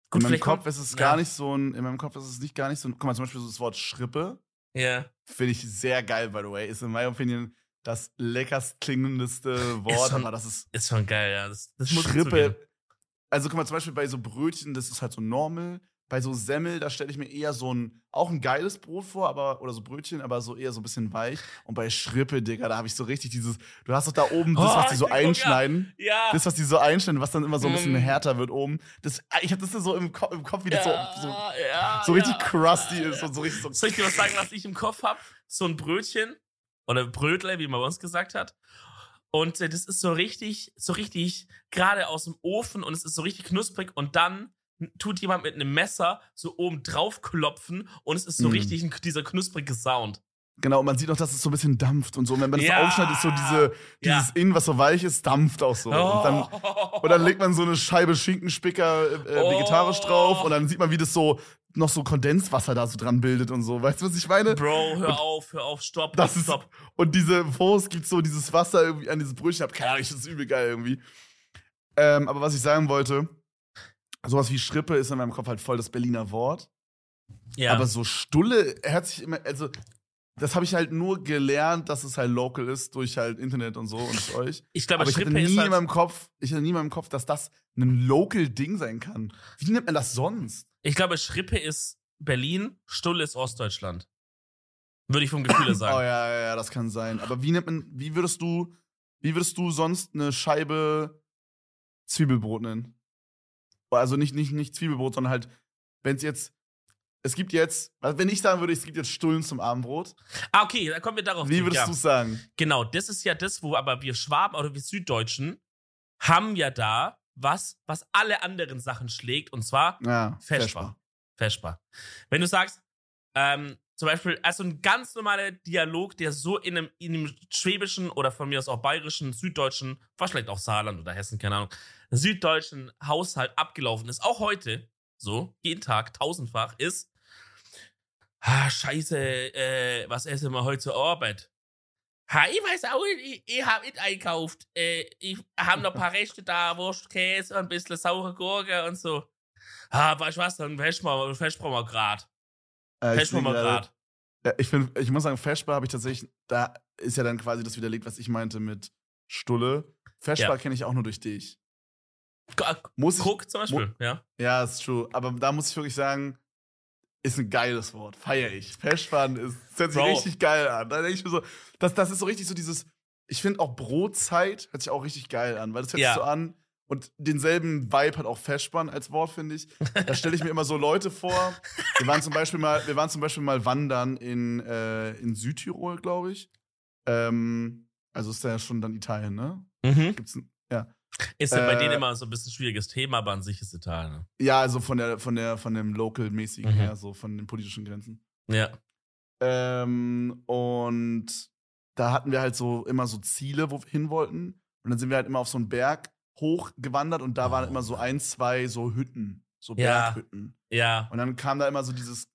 gut, in meinem Kopf ist es ja. gar nicht so ein, in meinem Kopf ist es nicht gar nicht so ein, guck mal, zum Beispiel so das Wort Schrippe. Ja. Finde ich sehr geil, by the way. Ist in meiner Opinion das leckerst klingendeste [laughs] Wort, schon, aber das ist. Ist schon geil, ja. Das, das Schrippe. Also guck mal, zum Beispiel bei so Brötchen, das ist halt so normal bei so Semmel, da stelle ich mir eher so ein, auch ein geiles Brot vor, aber, oder so Brötchen, aber so eher so ein bisschen weich. Und bei Schrippe, Digga, da habe ich so richtig dieses, du hast doch da oben [laughs] das, was die so oh, einschneiden. Ja. ja. Das, was die so einschneiden, was dann immer so ein bisschen mm. härter wird oben. Das, ich habe das so im, Kopf, im Kopf, wie das ja, so, so, ja, so richtig crusty ist und so richtig so. Soll ich dir was sagen, was ich im Kopf habe? So ein Brötchen oder Brötle, wie man bei uns gesagt hat. Und äh, das ist so richtig, so richtig gerade aus dem Ofen und es ist so richtig knusprig und dann tut jemand mit einem Messer so oben drauf klopfen und es ist so mm. richtig ein, dieser knusprige Sound. Genau, man sieht auch, dass es so ein bisschen dampft und so. Und wenn man das ja. aufschneidet, ist so diese, dieses ja. Innen, was so weich ist, dampft auch so. Oh. Und, dann, und, dann, legt man so eine Scheibe Schinkenspicker äh, oh. vegetarisch drauf und dann sieht man, wie das so noch so Kondenswasser da so dran bildet und so. Weißt du, was ich meine? Bro, hör und auf, hör auf, stopp, das stopp. Ist, und diese Wurst gibt so dieses Wasser irgendwie an dieses Brötchen. Keine Ahnung, das ist übel geil irgendwie. Ähm, aber was ich sagen wollte, sowas wie Schrippe ist in meinem Kopf halt voll das Berliner Wort. Ja. Aber so Stulle hört sich immer, also das habe ich halt nur gelernt, dass es halt local ist durch halt Internet und so und euch. Ich glaube, Aber ich hatte Schrippe nie ist in halt, meinem Kopf, ich hatte nie in meinem Kopf, dass das ein local Ding sein kann. Wie nennt man das sonst? ich glaube, Schrippe ist Berlin, Stulle ist Ostdeutschland. Würde ich vom Gefühl her [laughs] Oh sagen. ja, ja, ja, das kann sein. Aber wie nennt man, wie würdest du, wie würdest du sonst eine Scheibe Zwiebelbrot nennen? Also nicht, nicht, nicht Zwiebelbrot, sondern halt, wenn es jetzt, es gibt jetzt, also wenn ich sagen würde, es gibt jetzt Stullen zum Abendbrot, Ah, okay, dann kommen wir darauf wie würdest ja. du sagen? Genau, das ist ja das, wo aber wir Schwaben oder wir Süddeutschen haben ja da was, was alle anderen Sachen schlägt, und zwar Ja, Feschbar. Feschbar. Wenn du sagst, ähm, zum Beispiel, also ein ganz normaler Dialog, der so in einem, in einem schwäbischen oder von mir aus auch bayerischen, süddeutschen, vielleicht auch Saarland oder Hessen, keine Ahnung, süddeutschen Haushalt abgelaufen ist, auch heute, so, jeden Tag, tausendfach, ist, ah, scheiße, äh, was essen wir heute zur Arbeit? Ha, ich weiß auch nicht, ich, ich hab nicht einkauft. Äh, ich hab noch ein paar Reste da, Wurst, Käse, ein bisschen saure Gurke und so. Ah, weißt du was, dann fesch mal, fesch mal grad. Äh, ich Fesch mal sehe gerade- grad. Ja, ich, find, ich muss sagen, Feschbar habe ich tatsächlich, da ist ja dann quasi das widerlegt, was ich meinte mit Stulle. Feschbar Ja. kenne ich auch nur durch dich. Muss ich, Guck zum Beispiel, ja. ja, ist true. Aber da muss ich wirklich sagen, ist ein geiles Wort. Feier ich. Feschbahn ist, das hört sich Bro. richtig geil an. Da denke ich mir so, das, das ist so richtig so dieses, ich finde auch Brotzeit hört sich auch richtig geil an, weil das hört Ja. sich so an und denselben Vibe hat auch Feschbahn als Wort, finde ich. Da stelle ich mir immer so Leute vor. Wir waren zum Beispiel mal, wir waren zum Beispiel mal wandern in, äh, in Südtirol, glaube ich. Ähm, also ist ja schon dann Italien, ne? Mhm. Gibt's ja. Ist ja bei Äh, denen immer so ein bisschen schwieriges Thema, aber an sich ist Italien. ne? Ja, also von der, von der, von dem Local-mäßigen Mhm. her, so von den politischen Grenzen. Ja. Ähm, und da hatten wir halt so immer so Ziele, wo wir hin wollten. Und dann sind wir halt immer auf so einen Berg hochgewandert und da waren Oh. immer so ein, zwei so Hütten, so. Berghütten. Ja. Und dann kam da immer so dieses,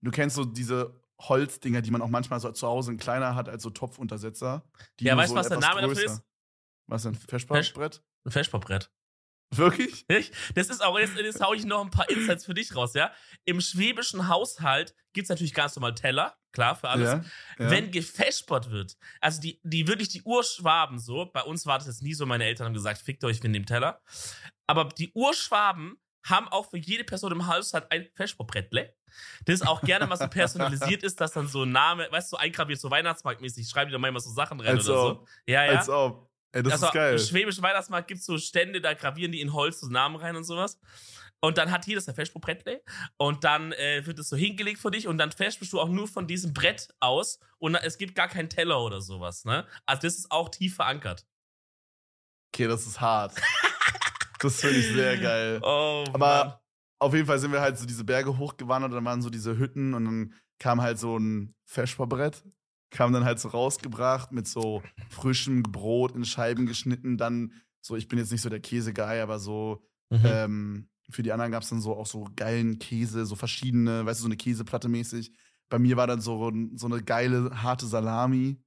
du kennst so diese Holzdinger, die man auch manchmal so zu Hause in kleiner hat als so Topfuntersetzer. Ja, weißt du, was der Name dafür ist? Was denn? Feschbrett? Ein Feschbarbrett. Wirklich? Nicht? Das ist auch, jetzt, jetzt hau ich noch ein paar Insights für dich raus, ja. Im schwäbischen Haushalt gibt's natürlich ganz normal Teller, klar, für alles. Ja, ja. Wenn gefespert wird, also die, die wirklich die Urschwaben so, bei uns war das jetzt nie so, meine Eltern haben gesagt, fickt euch, wir nehmen Teller. Aber die Urschwaben haben auch für jede Person im Haushalt ein Feschbarbrettle. Das auch gerne mal so personalisiert ist, dass dann so ein Name, weißt du, so eingraviert, so Weihnachtsmarktmäßig, schreiben die da manchmal so Sachen rein Als oder so. ob. Ja, ja. Als ob. Ey, das also ist geil. Im schwäbischen Weihnachtsmarkt gibt es so Stände, da gravieren die in Holz so Namen rein und sowas. Und dann hat jedes ein Festbrettle und dann äh, wird es so hingelegt für dich und dann festbist du auch nur von diesem Brett aus und es gibt gar keinen Teller oder sowas, ne? Also das ist auch tief verankert. Okay, das ist hart. [laughs] das finde ich sehr geil. Oh, Aber Mann. auf jeden Fall sind wir halt so diese Berge hochgewandert und dann waren so diese Hütten und dann kam halt so ein Feschbarbrett, kam dann halt so rausgebracht mit so frischem Brot in Scheiben geschnitten, dann so, ich bin jetzt nicht so der Käseguy, aber so, Mhm. ähm, für die anderen gab es dann so auch so geilen Käse, so verschiedene, weißt du, so eine Käseplatte mäßig. Bei mir war dann so, so eine geile, harte Salami,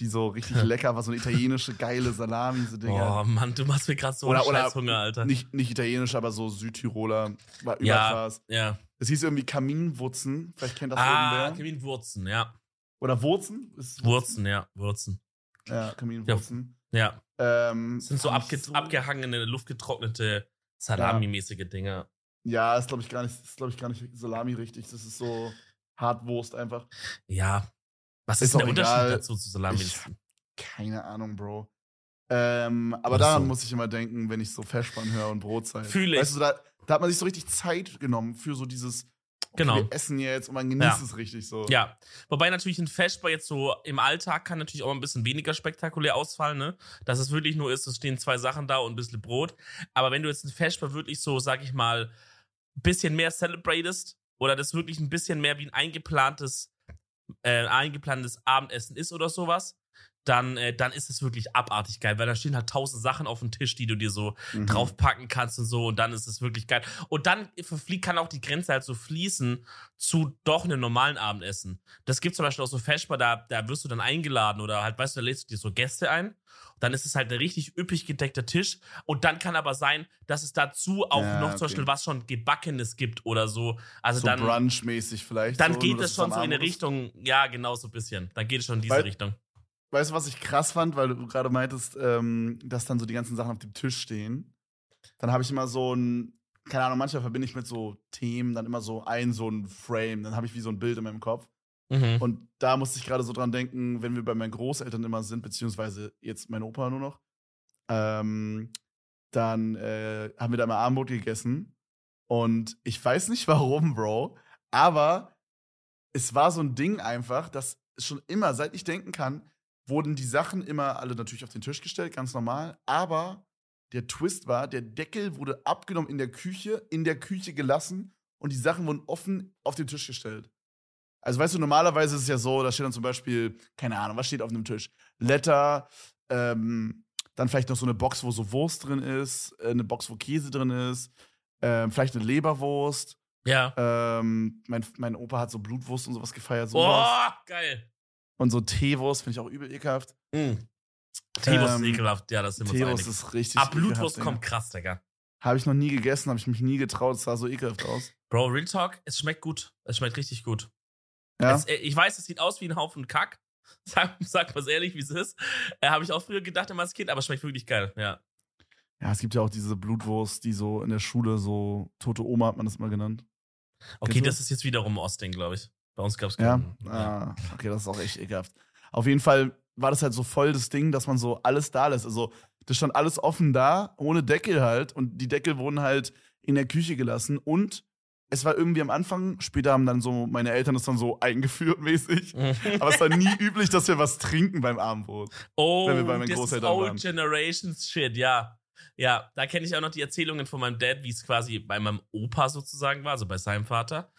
die so richtig [laughs] lecker war, so eine italienische geile Salami, so Dinger. Oh Mann, du machst mir gerade so Oder- oder Scheißhunger, Alter. Nicht, nicht italienisch, aber so Südtiroler. War Ja. überkrass. ja. Es hieß irgendwie Kaminwurzen. Vielleicht kennt das Ah, irgendwer. Kevin Wurzen, ja. Oder Wurzen? Ist Wurzen, ja. Wurzen. Ja, Kaminwurzen. Ja. Ähm, Das sind so, abge so abgehangene, luftgetrocknete Salami-mäßige Dinger. Ja, ist glaube ich gar nicht, ist glaube ich gar nicht Salami richtig. Das ist so Hartwurst einfach. Ja. Was Ist ist, der Unterschied egal. dazu zu Salami? Ich- Keine Ahnung, Bro. Ähm, aber Oder daran so. muss ich immer denken, wenn ich so Feschbahn höre und Brotzeit. Fühl ich. Weißt du, da, da hat man sich so richtig Zeit genommen für so dieses, Genau. wir essen jetzt und man genießt Ja. es richtig so. Ja, wobei natürlich ein Feschbar jetzt so im Alltag kann natürlich auch ein bisschen weniger spektakulär ausfallen, ne? Dass es wirklich nur ist, es stehen zwei Sachen da und ein bisschen Brot. Aber wenn du jetzt ein Feschbar wirklich so, sag ich mal, ein bisschen mehr celebratest oder das wirklich ein bisschen mehr wie ein eingeplantes, äh, eingeplantes Abendessen ist oder sowas, dann, äh, dann ist es wirklich abartig geil, weil da stehen halt tausend Sachen auf dem Tisch, die du dir so Mhm. draufpacken kannst und so und dann ist es wirklich geil. Und dann kann auch die Grenze halt so fließen zu doch einem normalen Abendessen. Das gibt zum Beispiel auch so Feschbar, da, da wirst du dann eingeladen oder halt, weißt du, da lädst du dir so Gäste ein. Dann ist es halt ein richtig üppig gedeckter Tisch. Und dann kann aber sein, dass es dazu auch Ja, noch zum okay. Beispiel was schon Gebackenes gibt oder so. Also so dann, brunch-mäßig vielleicht. dann so, geht es schon so in eine. Richtung, ja, genau so ein bisschen. Dann geht es schon in diese Weil- Richtung. Weißt du, was ich krass fand, weil du gerade meintest, ähm, dass dann so die ganzen Sachen auf dem Tisch stehen. Dann habe ich immer so ein, keine Ahnung, manchmal verbinde ich mit so Themen dann immer so ein, so ein Frame. Dann habe ich wie so ein Bild in meinem Kopf. Mhm. Und da musste ich gerade so dran denken, wenn wir bei meinen Großeltern immer sind, beziehungsweise jetzt mein Opa nur noch, ähm, dann äh, haben wir da mal Abendbrot gegessen. Und ich weiß nicht [laughs] warum, Bro, aber es war so ein Ding einfach, dass schon immer, seit ich denken kann, wurden die Sachen immer alle natürlich auf den Tisch gestellt, ganz normal. Aber der Twist war, der Deckel wurde abgenommen in der Küche, in der Küche gelassen und die Sachen wurden offen auf den Tisch gestellt. Also weißt du, normalerweise ist es ja so, da steht dann zum Beispiel, keine Ahnung, was steht auf einem Tisch? Letter, ähm, dann vielleicht noch so eine Box, wo so Wurst drin ist, äh, eine Box, wo Käse drin ist, ähm, vielleicht eine Leberwurst. Ja. Ähm, mein, mein Opa hat so Blutwurst und sowas gefeiert. Sowas. Boah, geil. Und so Teewurst finde ich auch übel ekelhaft. Mhm. Teewurst Ähm, ist ekelhaft, ja, das sind wir uns Teewurst ist richtig Ah, Blutwurst kommt Digga. krass, Digga. Habe ich noch nie gegessen, habe ich mich nie getraut. Es sah so ekelhaft aus. Bro, Real Talk, es schmeckt gut. Es schmeckt richtig gut. Ja, Es, äh, ich weiß, es sieht aus wie ein Haufen Kack. [laughs] Sag, sag mal ehrlich, wie es ist. Äh, Habe ich auch früher gedacht, immer als Kind, aber es schmeckt wirklich geil, ja. ja, es gibt ja auch diese Blutwurst, die so in der Schule so tote Oma hat man das mal genannt. Okay, Kennst du das ist jetzt wiederum Osting, glaube ich. Bei uns gab es Ja, keinen. ah, okay, das ist auch echt ekelhaft. Auf jeden Fall war das halt so voll das Ding, dass man so alles da lässt. Also, das stand alles offen da, ohne Deckel halt. Und die Deckel wurden halt in der Küche gelassen. Und es war irgendwie am Anfang, später haben dann so meine Eltern das dann so eingeführt mäßig. Aber es war nie [laughs] üblich, dass wir was trinken beim Abendbrot. oh, wenn wir bei meinen das ist Old waren. Generations Shit, ja. Ja, da kenne ich auch noch die Erzählungen von meinem Dad, wie es quasi bei meinem Opa sozusagen war, also bei seinem Vater.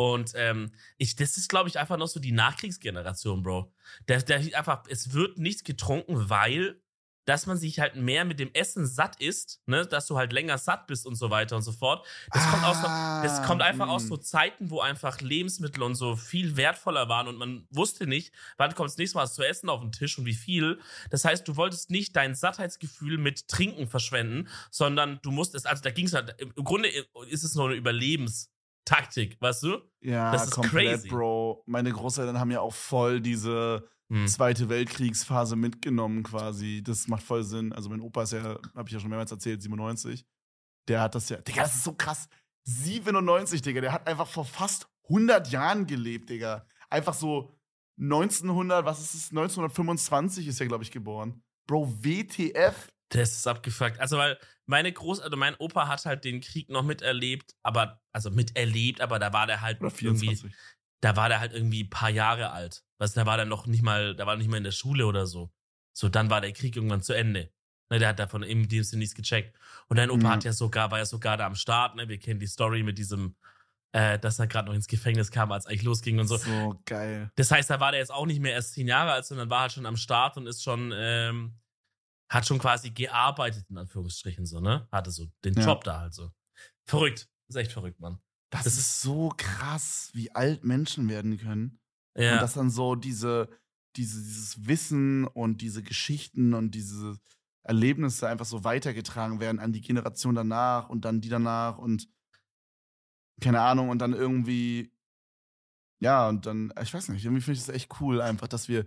Und ähm, ich, das ist, glaube ich, einfach noch so die Nachkriegsgeneration, Bro. Der, der einfach, es wird nichts getrunken, weil dass man sich halt mehr mit dem Essen satt isst, ne, dass du halt länger satt bist und so weiter und so fort. Das kommt aus, Ah, das kommt einfach aus mm. so Zeiten, wo einfach Lebensmittel und so viel wertvoller waren und man wusste nicht, wann kommt das nächste Mal was zu essen auf den Tisch und wie viel. Das heißt, du wolltest nicht dein Sattheitsgefühl mit Trinken verschwenden, sondern du musstest, also da ging es halt, im Grunde ist es nur eine Überlebenstaktik, weißt du? Ja, Das ist komplett, crazy. Bro. Meine Großeltern haben ja auch voll diese Hm. Zweite Weltkriegsphase mitgenommen quasi. Das macht voll Sinn. Also mein Opa ist ja, habe ich ja schon mehrmals erzählt, 97. Der hat das ja, Digga, das ist so krass. 97, Digga, der hat einfach vor fast 100 Jahren gelebt, Digga. Einfach so 1900, was ist es? 1925 ist er, glaube ich, geboren. Bro, WTF? Das ist abgefuckt. Also, weil meine Groß-, also mein Opa hat halt den Krieg noch miterlebt, aber, also miterlebt, aber da war der halt irgendwie 24. da war der halt irgendwie ein paar Jahre alt. Weißt du, da war der noch nicht mal, da war nicht mal in der Schule oder so. So, dann war der Krieg irgendwann zu Ende. Ne, der hat davon in dem Sinne nichts gecheckt. Und dein Opa Mhm. hat ja sogar, war ja sogar da am Start, ne? Wir kennen die Story mit diesem, äh, dass er gerade noch ins Gefängnis kam, als eigentlich losging und so. So geil. Das heißt, da war der jetzt auch nicht mehr erst zehn Jahre alt, sondern war halt schon am Start und ist schon, ähm, hat schon quasi gearbeitet, in Anführungsstrichen, so, ne? Hatte so den Ja. Job da halt so. Verrückt. ist echt verrückt, Mann. Das, Das ist so krass, wie alt Menschen werden können. Ja. Und dass dann so diese, diese, dieses Wissen und diese Geschichten und diese Erlebnisse einfach so weitergetragen werden an die Generation danach und dann die danach und keine Ahnung und dann irgendwie, ja, und dann, ich weiß nicht, irgendwie finde ich das echt cool einfach, dass wir,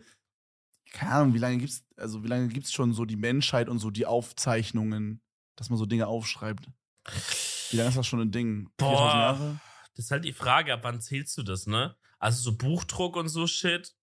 keine Ahnung, wie lange gibt's, also wie lange gibt's schon so die Menschheit und so die Aufzeichnungen, dass man so Dinge aufschreibt? Wie lange ist das schon ein Ding? Boah. 4000 Jahre? Das ist halt die Frage, ab wann zählst du das, ne? Also so Buchdruck und so Shit,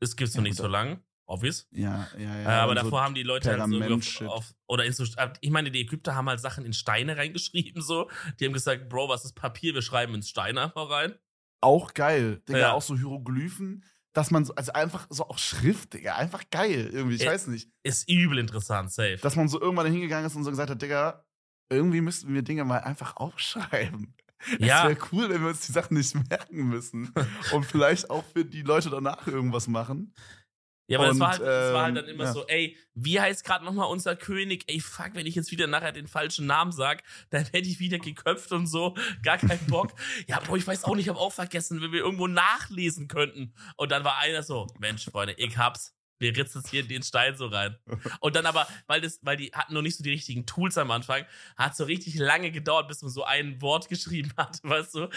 das gibt's noch Ja, nicht so lang, obvious. Ja, ja, ja. äh, aber davor so, haben die Leute halt so auf, auf oder in so, ich meine, die Ägypter haben halt Sachen in Steine [laughs] reingeschrieben, so. Die haben gesagt, Bro, was ist Papier? Wir schreiben ins Stein einfach rein. Auch geil. Digga, Ja. auch so Hieroglyphen, dass man so, also einfach so auch Schrift, Digga, einfach geil irgendwie. Ich Ja. weiß nicht. Ist übel interessant, safe. Dass man so irgendwann hingegangen ist und so gesagt hat, Digga, irgendwie müssten wir Dinge mal einfach aufschreiben. Es ja, wäre cool, wenn wir uns die Sachen nicht [laughs] merken müssen. und vielleicht auch für die Leute danach irgendwas machen. Ja, aber das, Und, war halt, das war halt ähm, dann immer ja. so, ey, wie heißt gerade nochmal unser König? Ey, fuck, wenn ich jetzt wieder nachher den falschen Namen sag, dann werde ich wieder geköpft und so. Gar keinen Bock. [laughs] ja, Bro, ich weiß auch nicht, ich habe auch vergessen, wenn wir irgendwo nachlesen könnten. Und dann war einer so, Mensch, Freunde, ich hab's. Wir ritzen hier den Stein so rein. [laughs] Und dann aber, weil das, weil die hatten noch nicht so die richtigen Tools am Anfang, hat so richtig lange gedauert, bis man so ein Wort [laughs] geschrieben hat, weißt du?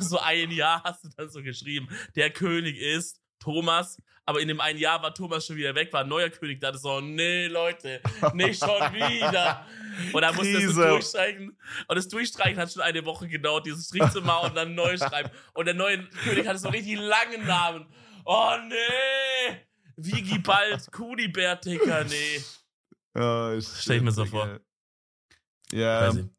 So ein Jahr hast du dann so geschrieben. Der König ist Thomas, aber in dem einen Jahr war Thomas schon wieder weg, war ein neuer König, da dachte so, nee, Leute, nicht schon wieder. [laughs] Und dann musste das Krise. durchstreichen. Und das Durchstreichen hat schon eine Woche gedauert, dieses Strich zu machen und dann neu schreiben. Und der neue König hatte so richtig langen Namen. Oh, nee! Vigi Bald, Kunibert, Dicker, nee. Ja, Stell ich mir so vor. Ja, Crazy.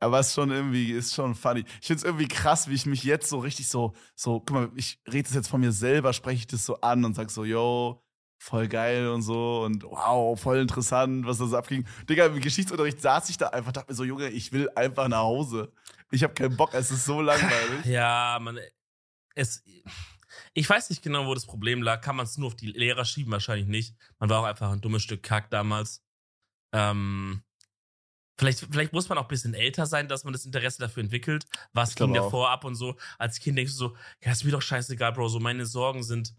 Aber es ist schon irgendwie, ist schon funny. Ich finde es irgendwie krass, wie ich mich jetzt so richtig so, so, guck mal, ich rede das jetzt von mir selber, spreche ich das so an und sag so, yo, voll geil und so und wow, voll interessant, was da so abging. Digga, im Geschichtsunterricht saß ich da einfach, dachte mir so, Junge, ich will einfach nach Hause. Ich habe keinen Bock, es ist so langweilig. [laughs] Ja, man, es, ich weiß nicht genau, wo das Problem lag. Kann man es nur auf die Lehrer schieben? Wahrscheinlich nicht. Man war auch einfach ein dummes Stück Kack damals. Ähm, vielleicht, vielleicht muss man auch ein bisschen älter sein, dass man das Interesse dafür entwickelt. Was ging glaube auch. davor ab und so. Als Kind denkst du so, ja, ist mir doch scheißegal, Bro. So meine Sorgen sind,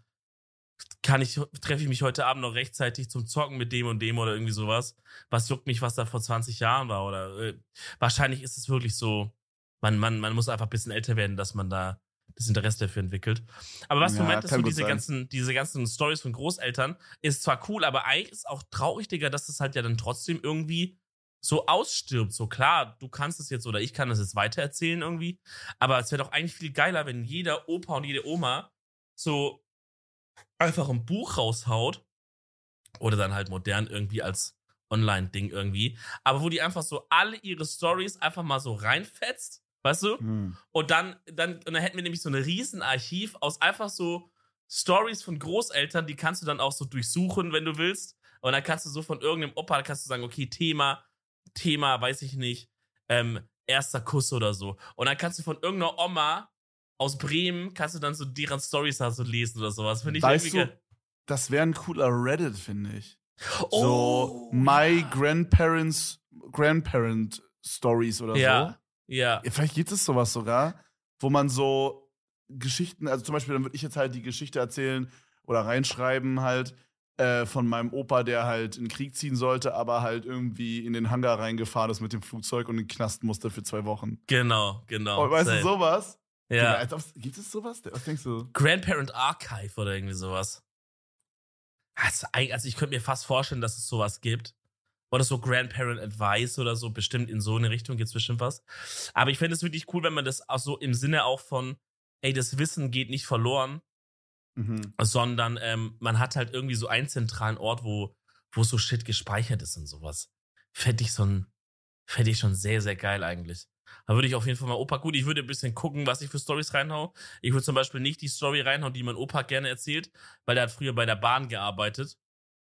kann ich, treffe ich mich heute Abend noch rechtzeitig zum Zocken mit dem und dem oder irgendwie sowas? Was juckt mich, was da vor 20 Jahren war? Oder äh, wahrscheinlich ist es wirklich so, man, man, man muss einfach ein bisschen älter werden, dass man da das Interesse dafür entwickelt. Aber was du Ja, meintest, so gut diese sein. ganzen, diese ganzen Stories von Großeltern, ist zwar cool, aber eigentlich ist auch traurig, Digga, dass das halt ja dann trotzdem irgendwie so ausstirbt. So klar, du kannst es jetzt oder ich kann es jetzt weitererzählen irgendwie, aber es wäre doch eigentlich viel geiler, wenn jeder Opa und jede Oma so einfach ein Buch raushaut oder dann halt modern irgendwie als Online-Ding irgendwie, aber wo die einfach so alle ihre Stories einfach mal so reinfetzt, weißt du? Hm. Und dann, dann, und dann hätten wir nämlich so ein Riesenarchiv aus einfach so Stories von Großeltern, die kannst du dann auch so durchsuchen, wenn du willst. Und dann kannst du so von irgendeinem Opa, kannst du sagen, okay, Thema, Thema, weiß ich nicht, ähm, erster Kuss oder so. Und dann kannst du von irgendeiner Oma aus Bremen, kannst du dann so deren Stories da so lesen oder sowas. Finde ich Weißt irgendwie du, Das wäre ein cooler Reddit, finde ich. ge- so Oh, My ja. Grandparents, Grandparent Stories oder Ja. so. Ja. Ja, vielleicht gibt es sowas sogar, wo man so Geschichten, also zum Beispiel, dann würde ich jetzt halt die Geschichte erzählen oder reinschreiben halt äh, von meinem Opa, der halt in den Krieg ziehen sollte, aber halt irgendwie in den Hangar reingefahren ist mit dem Flugzeug und in den Knast musste für zwei Wochen. Genau, genau. oh, weißt Same. du, sowas? Ja. gibt es sowas? Was denkst du? Grandparent Archive oder irgendwie sowas. Also, also ich könnte mir fast vorstellen, dass es sowas gibt. Oder so Grandparent Advice oder so, bestimmt in so eine Richtung gibt es bestimmt was. Aber ich fände es wirklich cool, wenn man das auch so im Sinne auch von, ey, das Wissen geht nicht verloren, Mhm. sondern ähm, man hat halt irgendwie so einen zentralen Ort, wo, wo so Shit gespeichert ist und sowas. Fände ich so ein, fände ich schon sehr, sehr geil eigentlich. Da würde ich auf jeden Fall mal Opa, gut, ich würde ein bisschen gucken, was ich für Stories reinhau. Ich würde zum Beispiel nicht die Story reinhauen, die mein Opa gerne erzählt, weil er hat früher bei der Bahn gearbeitet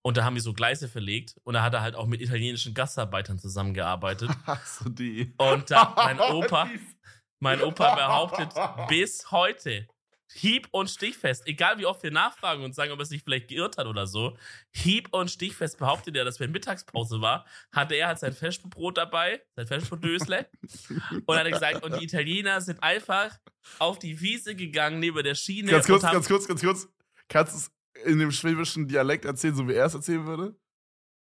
und da haben wir so Gleise verlegt und da hat er halt auch mit italienischen Gastarbeitern zusammengearbeitet. [laughs] Ach so, die. Und da, mein [laughs] Opa, mein Opa behauptet [laughs] bis heute, hieb- und stichfest, egal wie oft wir nachfragen und sagen, ob er sich vielleicht geirrt hat oder so, hieb- und stichfest behauptet er, dass wenn Mittagspause war, hatte er halt sein Festbrot dabei, sein Festbrotdösle. und hat gesagt, und die Italiener sind einfach auf die Wiese gegangen neben der Schiene. Ganz kurz, ganz kurz, ganz kurz. Kannst du es in dem schwäbischen Dialekt erzählen, so wie er es erzählen würde?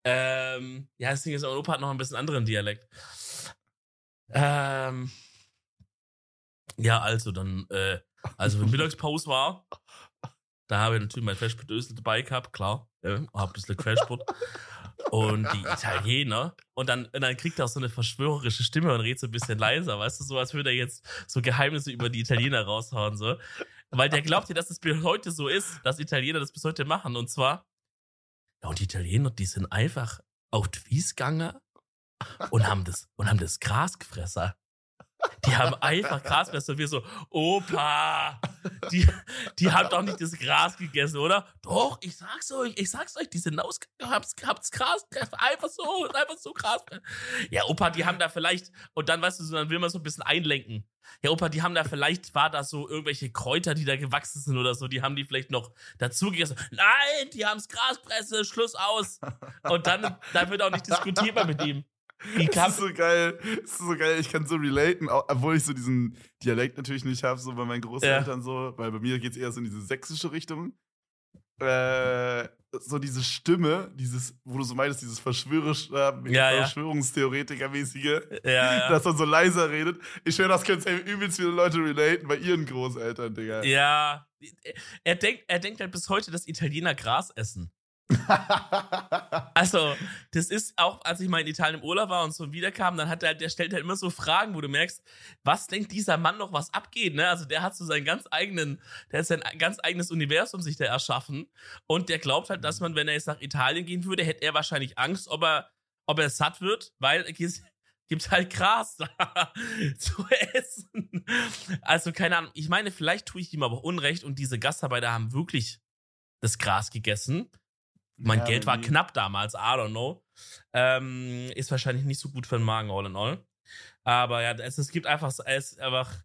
Ähm, ja, das Ding ist, mein Opa hat noch ein bisschen anderen Dialekt. Ähm, ja, also dann, äh, also wenn Mittagspause war, da habe ich natürlich mein Festbrötel dabei gehabt, klar, ja, hab ein bisschen Quellsport. Und die Italiener, und dann, und dann kriegt er auch so eine verschwörerische Stimme und redet so ein bisschen leiser, weißt du, so als würde er jetzt so Geheimnisse über die Italiener raushauen, so. Weil der glaubt ja, dass es bis heute so ist, dass Italiener das bis heute machen. Und zwar, ja, und die Italiener, die sind einfach auf die Wies gegangen und haben das, und haben das Gras gefressen. Die haben einfach Grasfresse und wir so, Opa, die, die haben doch nicht das Gras gegessen, oder? Doch, ich sag's euch, ich sag's euch, die sind habt's, habt's Gras, einfach so, einfach so Gras. Ja, Opa, die haben da vielleicht, und dann, weißt du, dann will man so ein bisschen einlenken. Ja, Opa, die haben da vielleicht, war da so irgendwelche Kräuter, die da gewachsen sind oder so, die haben die vielleicht noch dazu gegessen. Nein, die haben's Graspresse, Schluss aus. Und dann, dann wird auch nicht diskutiert mit ihm. Wie das ist so geil. Das ist so geil. Ich kann so relaten, obwohl ich so diesen Dialekt natürlich nicht habe, so bei meinen Großeltern ja. so, weil bei mir geht es eher so in diese sächsische Richtung. Äh, so diese Stimme, dieses, wo du so meinst, dieses Verschwörungs äh, ja, Verschwörungstheoretiker-mäßige, ja, [laughs] dass man so leiser redet. Ich schwöre, das können übelst viele Leute relaten bei ihren Großeltern, Digga. Ja. Er denkt, er denkt halt bis heute, dass Italiener Gras essen. [laughs] also, das ist auch, als ich mal in Italien im Urlaub war und so wiederkam, dann hat er, der stellt halt immer so Fragen, wo du merkst, was denkt dieser Mann noch, was abgeht, ne? Also, der hat so seinen ganz eigenen, der hat sein ganz eigenes Universum sich da erschaffen und der glaubt halt, dass man, wenn er jetzt nach Italien gehen würde, hätte er wahrscheinlich Angst, ob er, ob er satt wird, weil es gibt halt Gras da [laughs] zu essen. Also, keine Ahnung. Ich meine, vielleicht tue ich ihm aber Unrecht und diese Gastarbeiter haben wirklich das Gras gegessen mein ja, Geld war knapp damals, I don't know. Ähm, ist wahrscheinlich nicht so gut für den Magen, all in all. Aber ja, es, es gibt einfach, es einfach,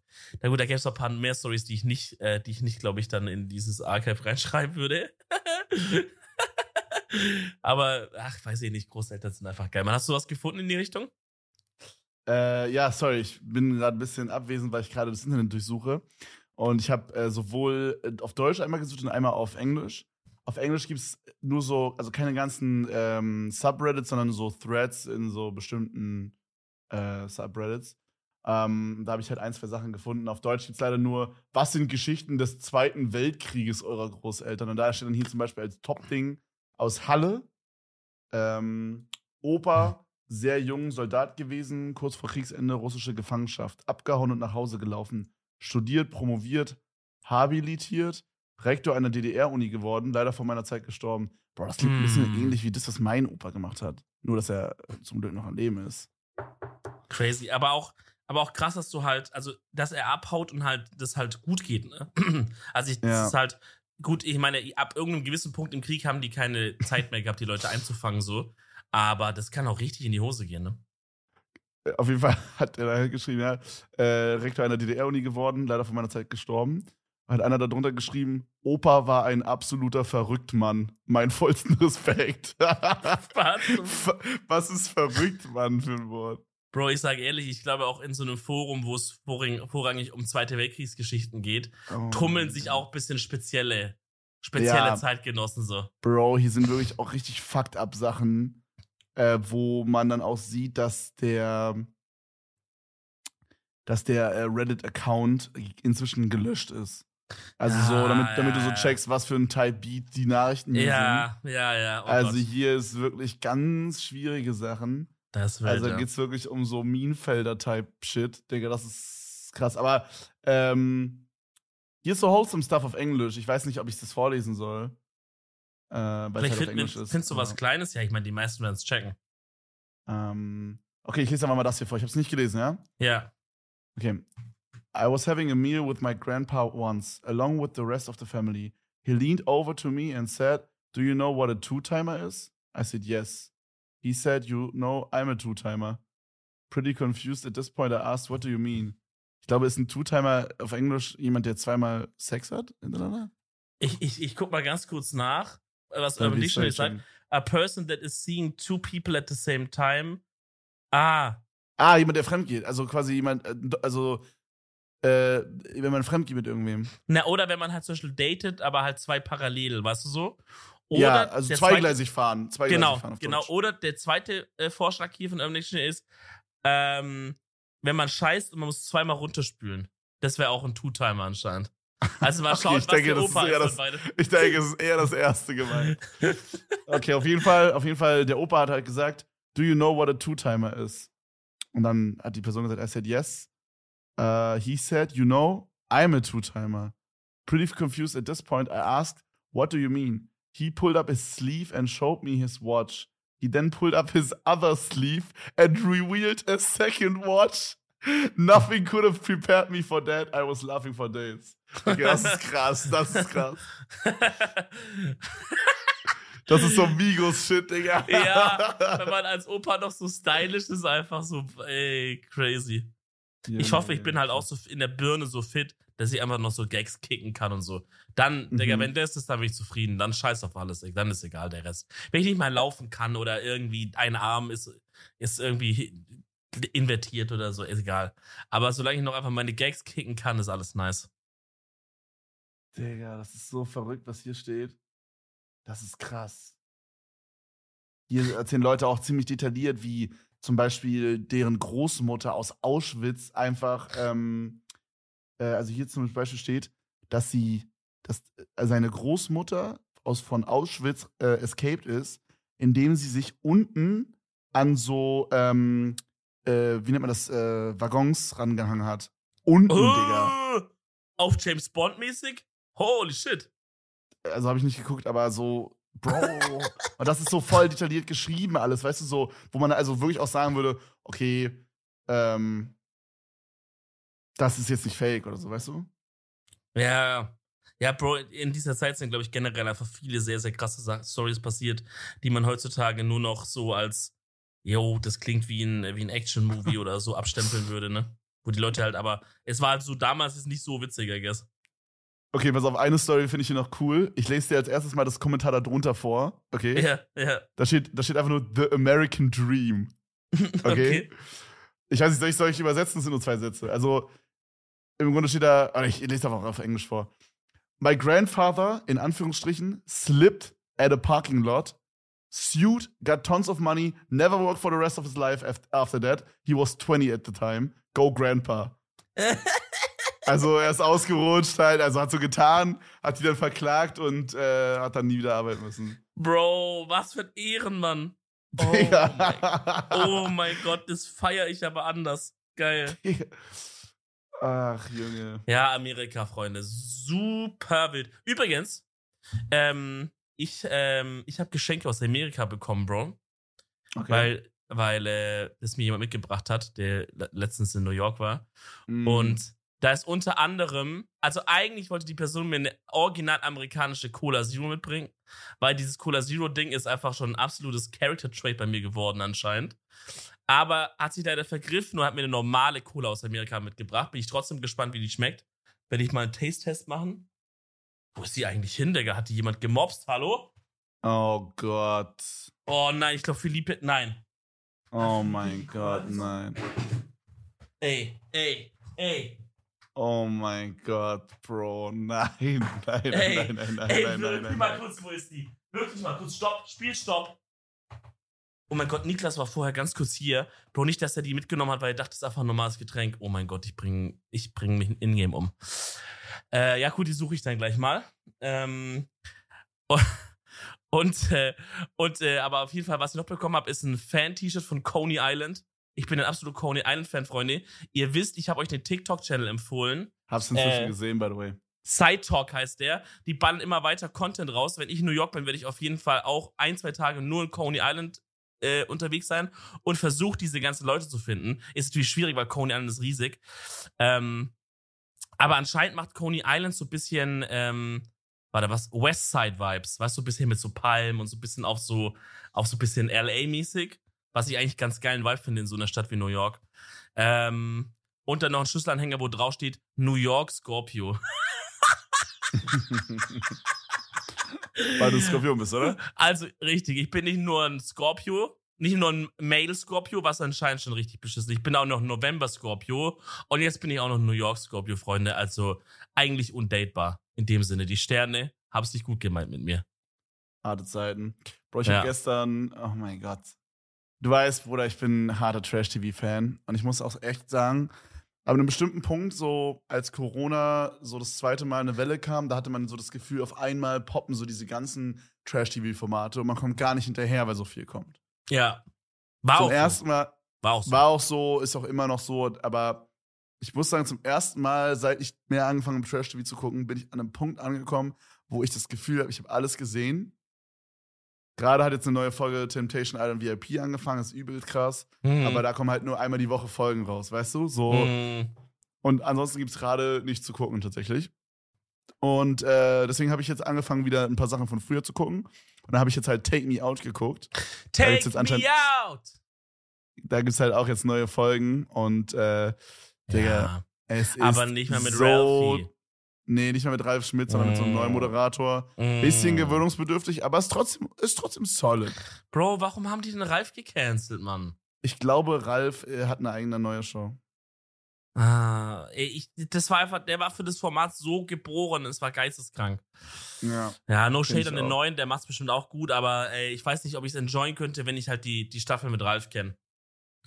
na gut, da gäbe es noch ein paar mehr Stories, die ich nicht, äh, die ich nicht, glaube ich, dann in dieses Archive reinschreiben würde. [laughs] Aber, ach, weiß ich nicht, Großeltern sind einfach geil. Man, hast du was gefunden in die Richtung? Äh, ja, sorry, ich bin gerade ein bisschen abwesend, weil ich gerade das Internet durchsuche. Und ich habe äh, sowohl äh, auf Deutsch einmal gesucht und einmal auf Englisch auf Englisch gibt es nur so, also keine ganzen ähm, Subreddits, sondern so Threads in so bestimmten äh, Subreddits. Ähm, da habe ich halt ein, zwei Sachen gefunden. Auf Deutsch gibt es leider nur, was sind Geschichten des Zweiten Weltkrieges eurer Großeltern? Und da steht dann hier zum Beispiel als Top-Ding aus Halle. Ähm, Opa, sehr jung, Soldat gewesen, kurz vor Kriegsende russische Gefangenschaft, abgehauen und nach Hause gelaufen, studiert, promoviert, habilitiert, Rektor einer DDR-Uni geworden, leider vor meiner Zeit gestorben. Bro, das klingt mm. ein bisschen hm. ähnlich wie das, was mein Opa gemacht hat. Nur, dass er zum Glück noch am Leben ist. Crazy, aber auch, aber auch krass, dass du halt, also, dass er abhaut und halt, das halt gut geht, ne? [clears throat] Also, ich, das ja. ist halt, gut, ich meine, ab irgendeinem gewissen Punkt im Krieg haben die keine Zeit mehr gehabt, die Leute einzufangen, so. Aber das kann auch richtig in die Hose gehen, ne? Auf jeden Fall [laughs] hat er da geschrieben, ja, äh, Rektor einer DDR-Uni geworden, leider vor meiner Zeit gestorben hat einer darunter geschrieben, Opa war ein absoluter Verrücktmann. Mein vollsten [laughs] Respekt. Was? Was ist Verrücktmann für ein Wort? Bro, ich sage ehrlich, ich glaube auch in so einem Forum, wo es vorrangig um Zweite Weltkriegsgeschichten geht, oh, tummeln sich auch ein bisschen spezielle, spezielle ja, Zeitgenossen so. Bro, hier sind wirklich auch richtig fucked up Sachen, äh, wo man dann auch sieht, dass der dass der äh, Reddit-Account inzwischen gelöscht ist. Also ah, so, damit, damit du so checkst, was für ein Type Beat die Nachrichten hier ja, sind. Ja, ja, ja. Oh also Gott. hier ist wirklich ganz schwierige Sachen. Das wird, Also da ja. geht's wirklich um so Minenfelder-Type-Shit. Digga, das ist krass. Aber ähm, hier ist so wholesome Stuff auf Englisch. Ich weiß nicht, ob ich das vorlesen soll. Äh, weil Vielleicht halt find, ist. Findest du was Kleines? Ja, ich meine, die meisten werden es checken. Ähm, okay, ich lese einfach mal das hier vor. Ich habe es nicht gelesen, ja? Ja. Okay. I was having a meal with my grandpa once, along with the rest of the family. He leaned over to me and said, Do you know what a two timer is? I said, Yes. He said, You know, I'm a two timer. Pretty confused at this point, I asked, What do you mean? Ich glaube, ist ein Two-Timer auf Englisch jemand, der zweimal Sex hat hintereinander? Ich, ich, ich guck mal ganz kurz nach, was Urban Dictionary sagt. A person that is seeing two people at the same time. Ah. Ah, jemand, der fremd geht. Also quasi jemand, äh, also äh, wenn man fremd geht mit irgendwem. Na, oder wenn man halt zum Beispiel datet, aber halt zwei parallel, weißt du so? Oder ja, also zweigleisig zweite, fahren. Zweigleisig genau, fahren genau. Deutsch. Oder der zweite äh, Vorschlag hier von Dictionary ist, ähm, wenn man scheißt und man muss zweimal runterspülen. Das wäre auch ein Two-Timer anscheinend. Also mal [laughs] schauen, okay, ich denke, was der Opa ist. Das, [laughs] ich denke, es ist eher das erste gemeint. [laughs] okay, auf jeden Fall, auf jeden Fall, der Opa hat halt gesagt, do you know what a Two-Timer is? Und dann hat die Person gesagt, I said yes. Uh, he said, You know, I'm a two timer. Pretty confused at this point, I asked, What do you mean? He pulled up his sleeve and showed me his watch. He then pulled up his other sleeve and revealed a second watch. [laughs] Nothing could have prepared me for that. I was laughing for days. Okay, das ist krass, das ist krass. [laughs] Das ist so Migos-Shit, Digga. ja, [laughs] wenn man als Opa noch so stylisch ist, einfach so, ey, crazy. Ich hoffe, ich bin halt auch so in der Birne so fit, dass ich einfach noch so Gags kicken kann und so. Dann, mhm. Digga, wenn das ist, dann bin ich zufrieden. Dann scheiß auf alles, dann ist egal der Rest. Wenn ich nicht mal laufen kann oder irgendwie ein Arm ist, ist irgendwie invertiert oder so, ist egal. Aber solange ich noch einfach meine Gags kicken kann, ist alles nice. Digga, das ist so verrückt, was hier steht. Das ist krass. Hier erzählen Leute auch ziemlich detailliert, wie zum Beispiel deren Großmutter aus Auschwitz einfach, ähm, äh, also hier zum Beispiel steht, dass sie, dass äh, seine Großmutter aus von Auschwitz äh, escaped ist, indem sie sich unten an so, ähm, äh, wie nennt man das, äh, Waggons rangehangen hat. Unten, oh, Digga. Auf James Bond mäßig? Holy shit also habe ich nicht geguckt, aber so, Bro. und das ist so voll detailliert geschrieben alles, weißt du, so, wo man also wirklich auch sagen würde, okay, ähm, das ist jetzt nicht fake oder so, weißt du? Ja, ja, Bro, in dieser Zeit sind, glaube ich, generell einfach viele sehr, sehr krasse Stories passiert, die man heutzutage nur noch so als, yo, das klingt wie ein, wie ein Action-Movie [laughs] oder so abstempeln würde, ne? Wo die Leute halt aber, es war halt so damals ist nicht so witzig, I guess. Okay, pass auf, eine Story finde ich hier noch cool. Ich lese dir als erstes mal das Kommentar da drunter vor. Okay? Ja, ja. Da steht, da steht einfach nur The American Dream. [laughs] Okay? okay. Ich weiß nicht, soll ich, soll ich übersetzen? Das sind nur zwei Sätze. Also, im Grunde steht da, oh, ich lese einfach auf Englisch vor. My grandfather, in Anführungsstrichen, slipped at a parking lot, sued, got tons of money, never worked for the rest of his life after that. He was 20 at the time. Go grandpa. [laughs] Also er ist ausgerutscht halt, also hat so getan, hat die dann verklagt und äh, hat dann nie wieder arbeiten müssen. Bro, was für ein Ehrenmann. [laughs] Oh, mein, oh mein Gott, das feiere ich aber anders. Geil. [laughs] Ach, Junge. Ja, Amerika, Freunde. Super wild. Übrigens, ähm, ich, ähm, ich habe Geschenke aus Amerika bekommen, Bro. Okay. Weil, weil äh, das mir jemand mitgebracht hat, der letztens in New York war. Mm. Und da ist unter anderem, also eigentlich wollte die Person mir eine original amerikanische Cola Zero mitbringen, weil dieses Cola Zero Ding ist einfach schon ein absolutes Character Trait bei mir geworden anscheinend. Aber hat sich leider vergriffen und hat mir eine normale Cola aus Amerika mitgebracht. Bin ich trotzdem gespannt, wie die schmeckt. Werde ich mal einen Taste-Test machen. Wo ist die eigentlich hin, Digga? Hat die jemand gemobst? Hallo? Oh Gott. Oh nein, ich glaube Philippe, nein. Oh mein Gott, nein. Ey, ey, ey. Oh mein Gott, Bro. [laughs] Nein, nein, ey, nein, nein, nein, ey, nein, nein, nein, mal kurz, wo ist die? Wirklich mal kurz, stopp, Spielstopp. Oh mein Gott, Niklas war vorher ganz kurz hier. Bro, nicht, dass er die mitgenommen hat, weil er dachte, das ist einfach ein normales Getränk. Oh mein Gott, ich bringe ich bring mich in Ingame um. Äh, ja, gut, die suche ich dann gleich mal. Ähm, [laughs] und, äh, und äh, aber auf jeden Fall, was ich noch bekommen habe, ist ein Fan-T-Shirt von Coney Island. Ich bin ein absoluter Coney Island-Fan, Freunde. Ihr wisst, ich habe euch den TikTok-Channel empfohlen. Hab's inzwischen äh, gesehen, by the way. Side Talk heißt der. Die ballen immer weiter Content raus. Wenn ich in New York bin, werde ich auf jeden Fall auch ein, zwei Tage nur in Coney Island äh, unterwegs sein und versuche, diese ganzen Leute zu finden. Ist natürlich schwierig, weil Coney Island ist riesig. Ähm, aber anscheinend macht Coney Island so ein bisschen, ähm, warte, was? Westside Vibes. Weißt du, so ein bisschen mit so Palmen und so ein bisschen auf so, auf so ein bisschen LA-mäßig was ich eigentlich ganz geilen Vibe finde in so einer Stadt wie New York. Ähm, und dann noch ein Schlüsselanhänger, wo drauf steht New York Scorpio. [laughs] Weil du Scorpio bist, oder? Also richtig, ich bin nicht nur ein Scorpio, nicht nur ein Male Scorpio, was anscheinend schon richtig beschissen ist. Ich bin auch noch November Scorpio und jetzt bin ich auch noch New York Scorpio, Freunde. Also eigentlich undatebar in dem Sinne. Die Sterne haben es nicht gut gemeint mit mir. Harte Zeiten. Bro, ich ja. habe gestern, oh mein Gott, Du weißt, Bruder, ich bin ein harter Trash-TV-Fan. Und ich muss auch echt sagen, aber an einem bestimmten Punkt, so als Corona so das zweite Mal eine Welle kam, da hatte man so das Gefühl, auf einmal poppen so diese ganzen Trash-TV-Formate und man kommt gar nicht hinterher, weil so viel kommt. Ja. War zum auch ersten Mal. War auch so. War auch so, ist auch immer noch so, aber ich muss sagen, zum ersten Mal, seit ich mehr angefangen habe, Trash-TV zu gucken, bin ich an einem Punkt angekommen, wo ich das Gefühl habe, ich habe alles gesehen Gerade hat jetzt eine neue Folge Temptation Island VIP angefangen, ist übel krass. Mhm. Aber da kommen halt nur einmal die Woche Folgen raus, weißt du? So. Mhm. Und ansonsten gibt es gerade nichts zu gucken, tatsächlich. Und äh, deswegen habe ich jetzt angefangen, wieder ein paar Sachen von früher zu gucken. Und da habe ich jetzt halt Take Me Out geguckt. Take jetzt me out! Da gibt es halt auch jetzt neue Folgen. Und äh, Digga, Ja, es ist. aber nicht mehr mit so, Ralphie. Nee, nicht mehr mit Ralf Schmidt, sondern mit so einem Mm. neuen Moderator. Mhm. Bisschen gewöhnungsbedürftig, aber es ist trotzdem, ist trotzdem solid. Bro, warum haben die den Ralf gecancelt, Mann? Ich glaube, Ralf äh, hat eine eigene neue Show. Ah, ey, ich, das war einfach, der war für das Format so geboren, es war geisteskrank. Ja. Ja, no shade an den auch. neuen, der macht's bestimmt auch gut, aber ey, ich weiß nicht, ob ich es enjoyen könnte, wenn ich halt die, die Staffel mit Ralf kenne.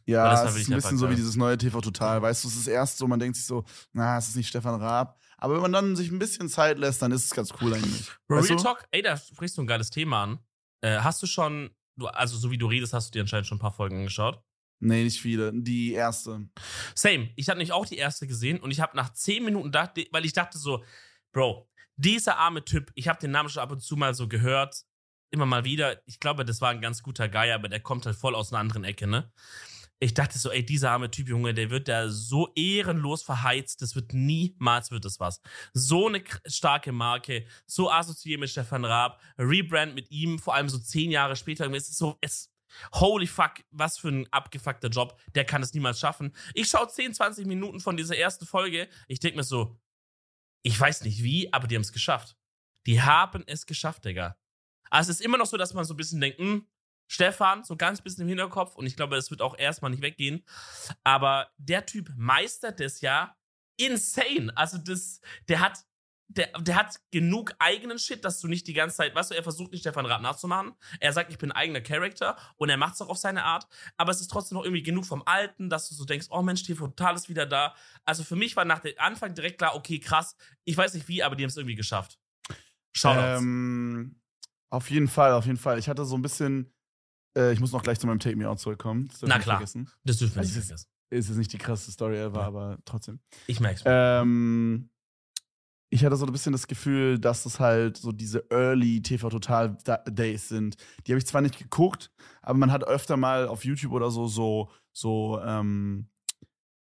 Ja, das es ist ein bisschen so wie dieses neue TV Total. Weißt du, es ist erst so, man denkt sich so, na, es ist nicht Stefan Raab. Aber wenn man dann sich ein bisschen Zeit lässt, dann ist es ganz cool eigentlich. Real Weißt du? Talk, ey, da sprichst du ein geiles Thema an. Äh, hast du schon, du, also so wie du redest, hast du dir anscheinend schon ein paar Folgen angeschaut? Nee, nicht viele. Die erste. Same. Ich habe nämlich auch die erste gesehen und ich habe nach zehn Minuten gedacht, weil ich dachte so, Bro, dieser arme Typ, ich habe den Namen schon ab und zu mal so gehört, immer mal wieder. Ich glaube, das war ein ganz guter Guy, aber der kommt halt voll aus einer anderen Ecke, ne? Ich dachte so, ey, dieser arme Typ, Junge, der wird da so ehrenlos verheizt, das wird niemals wird das was. So eine starke Marke, so assoziiert mit Stefan Raab, Rebrand mit ihm, vor allem so zehn Jahre später, es ist so, es, holy fuck, was für ein abgefuckter Job, der kann es niemals schaffen. Ich schaue 10, 20 Minuten von dieser ersten Folge, ich denke mir so, ich weiß nicht wie, aber die haben es geschafft. Die haben es geschafft, Digga. Also es ist immer noch so, dass man so ein bisschen denkt, hm, Stefan, so ganz bisschen im Hinterkopf und ich glaube, das wird auch erstmal nicht weggehen. Aber der Typ meistert das ja insane. Also das, der hat, der, der hat genug eigenen Shit, dass du nicht die ganze Zeit, weißt du, er versucht nicht Stefan Raab nachzumachen. Er sagt, ich bin eigener Charakter und er macht es auch auf seine Art. Aber es ist trotzdem noch irgendwie genug vom Alten, dass du so denkst, oh Mensch, TV Total ist wieder da. Also für mich war nach dem Anfang direkt klar, okay, krass. Ich weiß nicht wie, aber die haben es irgendwie geschafft. Shoutouts. Ähm, auf jeden Fall, auf jeden Fall. Ich hatte so ein bisschen, äh, ich muss noch gleich zu meinem Take Me Out zurückkommen. Das Na klar. Vergessen. das dürfen wir nicht es ist- vergessen. Ist jetzt nicht die krasseste Story ever, Ja. aber trotzdem. Ich merk's. Ähm, ich hatte so ein bisschen das Gefühl, dass es halt so diese Early TV Total Da- Days sind. Die habe ich zwar nicht geguckt, aber man hat öfter mal auf YouTube oder so so so ähm,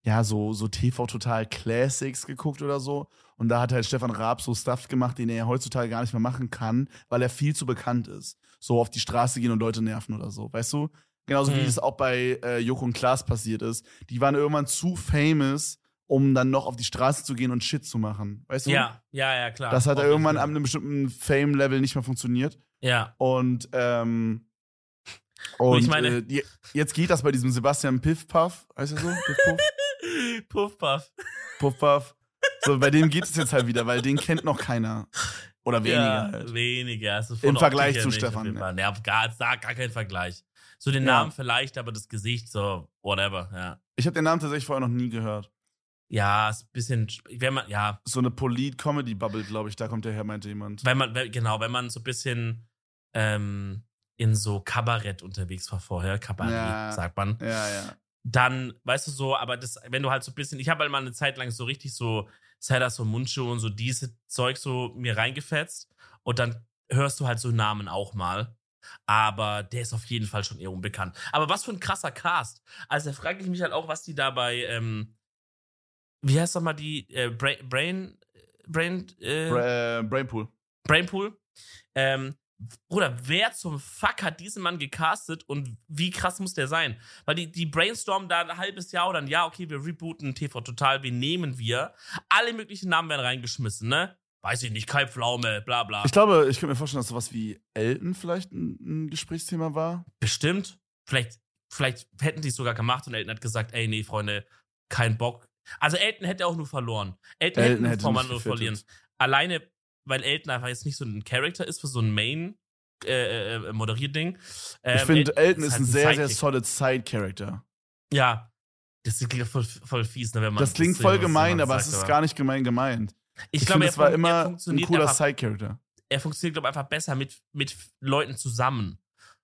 ja so so TV Total Classics geguckt oder so. Und da hat halt Stefan Raab so Stuff gemacht, den er heutzutage gar nicht mehr machen kann, weil er viel zu bekannt ist. So auf die Straße gehen und Leute nerven oder so, weißt du? Genauso wie Mhm. es auch bei äh, Joko und Klaas passiert ist. Die waren irgendwann zu famous, um dann noch auf die Straße zu gehen und Shit zu machen. Weißt du? Ja, ja, ja, klar. Das hat Auf irgendwann an einem bestimmten Fame-Level nicht mehr funktioniert. Ja. Und, ähm, und ich meine- äh, je- jetzt geht das bei diesem Sebastian Piff Puff, heißt er so? Piff [laughs] Puff? Puff, puff. Puff Puff. So, bei dem geht es jetzt halt wieder, weil den kennt noch keiner. Oder weniger ja, halt. Weniger. Also Im Vergleich zu Stefan, ne? Auf gar, gar kein Vergleich. So den Ja. Namen vielleicht, aber das Gesicht, so, whatever, ja. Ich habe den Namen tatsächlich vorher noch nie gehört. Ja, ist ein bisschen, wenn man, ja, So eine Polit-Comedy-Bubble, glaube ich, da kommt der her, meinte jemand. wenn man, genau, wenn man so ein bisschen ähm, in so Kabarett unterwegs war vorher, Kabarett, Ja. sagt man, Ja, ja. dann, weißt du so, aber das, wenn du halt so ein bisschen, ich habe halt mal eine Zeit lang so richtig so Sellers so Mundschuh und so diese Zeug so mir reingefetzt und dann hörst du halt so Namen auch mal. Aber der ist auf jeden Fall schon eher unbekannt. Aber was für ein krasser Cast. Also da frage ich mich halt auch, was die da bei, ähm, wie heißt doch mal die, äh, Brain, Brain, Brain, äh, Bra äh, Brainpool. Brainpool. Ähm, Bruder, wer zum Fuck hat diesen Mann gecastet und wie krass muss der sein? Weil die, die brainstormen da ein halbes Jahr oder ein Jahr, okay, wir rebooten TV Total, wen nehmen wir? Alle möglichen Namen werden reingeschmissen, ne? Weiß ich nicht, Kai Pflaume, bla bla. Ich glaube, ich könnte mir vorstellen, dass sowas wie Elton vielleicht ein, ein Gesprächsthema war. Bestimmt. Vielleicht, vielleicht hätten die es sogar gemacht und Elton hat gesagt, ey, nee, Freunde, kein Bock. Also Elton hätte auch nur verloren. Elton, Elton hätte hätte nur verlieren. Alleine, weil Elton einfach jetzt nicht so ein Charakter ist für so ein Main äh, äh, Moderierding. Ähm, ich finde, Elton ist halt ein sehr, sehr solid Side-Character. Ja. Das klingt voll, voll fies, ne, wenn man Das klingt voll gemein, aber es ist gar nicht gemein gemeint. Ich, Ich, glaube, er, es war immer er ein cooler Side-Character. er funktioniert, glaube ich, einfach besser mit, mit Leuten zusammen.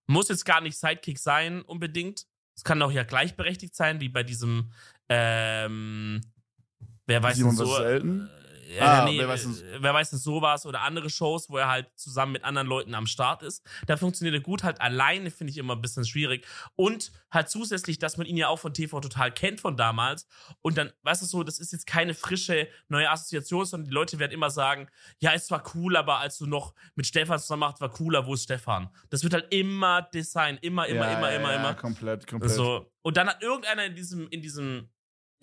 Muss jetzt gar nicht Sidekick sein, unbedingt. Es kann auch ja gleichberechtigt sein, wie bei diesem, ähm, wer weiß Simon so. Elton? Äh, äh, Ah, nee, wer weiß äh, wer weiß denn sowas oder andere Shows, wo er halt zusammen mit anderen Leuten am Start ist. Da funktioniert er gut, halt alleine finde ich immer ein bisschen schwierig. Und halt zusätzlich, dass man ihn ja auch von TV total kennt von damals. Und dann, weißt du so, das ist jetzt keine frische neue Assoziation, sondern die Leute werden immer sagen, ja, es war cool, aber als du noch mit Stefan zusammen machst, war cooler, wo ist Stefan? Das wird halt immer Design, immer, immer, Ja, immer, ja, immer, ja, immer. Komplett, komplett. So. Und dann hat irgendeiner in diesem, in diesem,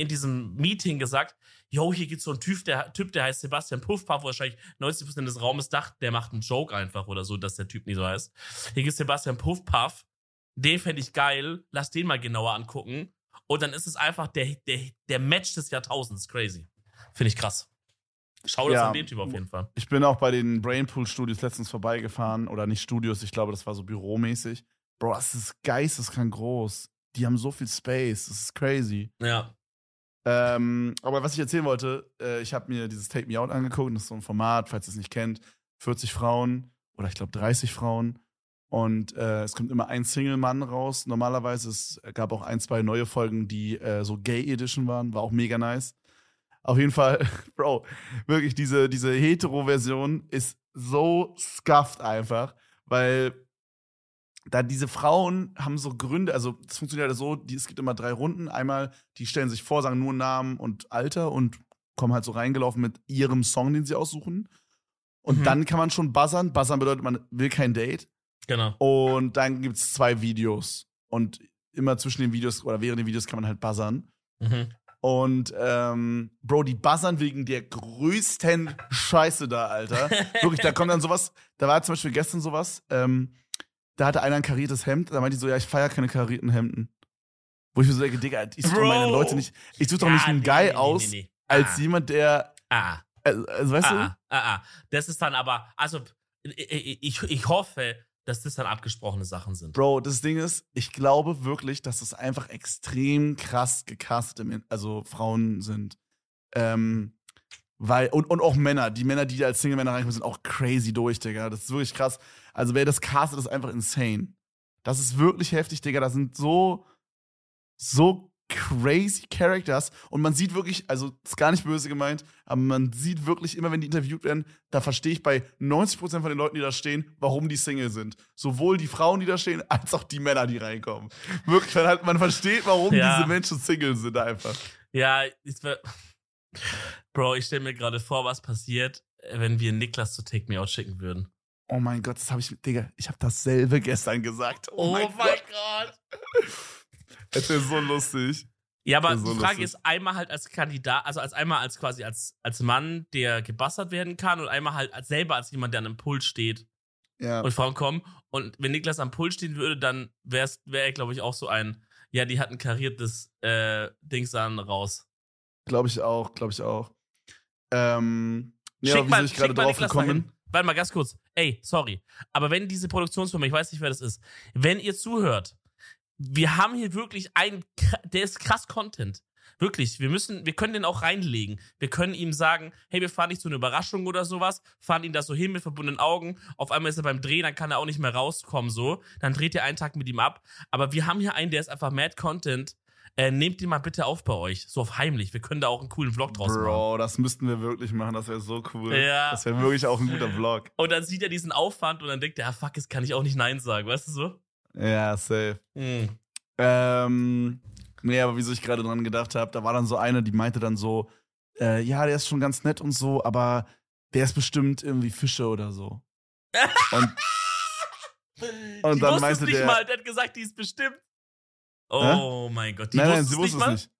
in diesem Meeting gesagt, yo, hier gibt so einen Typ, der, Typ, der heißt Sebastian Puffpuff, wo wahrscheinlich 90% des Raumes dachte, der macht einen Joke einfach oder so, dass der Typ nicht so heißt. Hier gibt Sebastian Puffpuff, den fände ich geil, lass den mal genauer angucken. Und dann ist es einfach der, der, der Match des Jahrtausends, crazy. Finde ich krass. Schau das Ja. an den Typ auf jeden Fall. Ich bin auch bei den Brainpool Studios letztens vorbeigefahren. Oder nicht Studios, ich glaube, das war so büromäßig. Bro, das ist geisteskrank groß. Die haben so viel Space. Das ist crazy. Ja. Ähm, aber was ich erzählen wollte, äh, ich habe mir dieses Take Me Out angeguckt. Das ist so ein Format, falls ihr es nicht kennt. 40 Frauen oder ich glaube 30 Frauen. Und äh, es kommt immer ein Single-Mann raus. Normalerweise es gab auch ein, zwei neue Folgen, die äh, so Gay Edition waren. War auch mega nice. Auf jeden Fall, [laughs] Bro, wirklich, diese, diese Hetero-Version ist so scuffed einfach, weil da diese Frauen haben so Gründe, also es funktioniert halt so, die, es gibt immer drei Runden. Einmal, die stellen sich vor, sagen nur Namen und Alter und kommen halt so reingelaufen mit ihrem Song, den sie aussuchen. Und Mhm. dann kann man schon buzzern. Buzzern bedeutet, man will kein Date. Genau. Und dann gibt es zwei Videos. Und immer zwischen den Videos oder während den Videos kann man halt buzzern. Mhm. Und ähm, Bro, die buzzern wegen der größten Scheiße da, Alter. [laughs] Wirklich, da kommt dann sowas. Da war zum Beispiel gestern sowas. Ähm, da hatte einer ein kariertes Hemd. Da meinte ich so, ja, ich feiere keine karierten Hemden. Wo ich mir so denke, Digga, ich suche meine Leute nicht. Ich suche doch nicht einen nee, Guy nee, aus, nee, als Ah. jemand, der. Ah. Also, also weißt ah, du? ah, ah, ah. Das ist dann aber, also ich, ich, ich hoffe, dass das dann abgesprochene Sachen sind. Bro, das Ding ist, ich glaube wirklich, dass es einfach extrem krass gecastete Men- also Frauen sind. Ähm, weil, und, und auch Männer, die Männer, die da als Single-Männer reinkommen, sind auch crazy durch, Digga. Das ist wirklich krass. Also, wer das castet, ist einfach insane. Das ist wirklich heftig, Digga. Da sind so, so crazy Characters. Und man sieht wirklich, also, ist gar nicht böse gemeint, aber man sieht wirklich immer, wenn die interviewt werden, da verstehe ich bei 90% von den Leuten, die da stehen, warum die Single sind. Sowohl die Frauen, die da stehen, als auch die Männer, die reinkommen. Wirklich, weil halt man versteht, warum Ja. diese Menschen Single sind einfach. Ja, ich, Bro, ich stelle mir gerade vor, was passiert, wenn wir Niklas zu Take Me Out schicken würden. Oh mein Gott, das habe ich, Digga, ich habe dasselbe gestern gesagt. Oh, mein Gott. Gott. [laughs] Das ist so lustig. Ja, aber so die Frage lustig. ist einmal halt als Kandidat, also als einmal als quasi als, als Mann, der gebassert werden kann und einmal halt als selber als jemand, der an einem Pult steht Ja. und Frauen kommen. Und wenn Niklas am Pult stehen würde, dann wäre er, glaube ich, auch so ein, ja, die hat ein kariertes äh, Dings an raus. Glaube ich auch, glaube ich auch. Ähm, ja, schick mal, soll ich gerade drauf Niklas gekommen bin? Warte mal ganz kurz. Ey, sorry. Aber wenn diese Produktionsfirma, ich weiß nicht, wer das ist, wenn ihr zuhört, wir haben hier wirklich einen, der ist krass Content. Wirklich, wir müssen, wir können den auch reinlegen. Wir können ihm sagen, hey, wir fahren nicht zu einer Überraschung oder sowas, fahren ihn da so hin mit verbundenen Augen. Auf einmal ist er beim Drehen, dann kann er auch nicht mehr rauskommen, so. Dann dreht ihr einen Tag mit ihm ab. Aber wir haben hier einen, der ist einfach Mad Content. Äh, nehmt den mal bitte auf bei euch. So auf heimlich. Wir können da auch einen coolen Vlog draus machen. Bro, das müssten wir wirklich machen. Das wäre so cool. Ja. Das wäre wirklich auch ein guter Vlog. Und dann sieht er diesen Aufwand und dann denkt er, ah, fuck, jetzt kann ich auch nicht Nein sagen, weißt du so? Ja, safe. Mhm. Ähm, nee, aber wieso ich gerade dran gedacht habe, da war dann so eine, die meinte dann so, äh, ja, der ist schon ganz nett und so, aber der ist bestimmt irgendwie Fische oder so. [laughs] Und Und dann meinte nicht der- mal, der hat gesagt, die ist bestimmt. Oh mein Gott, die nein, nein, sie wusste mal? es nicht.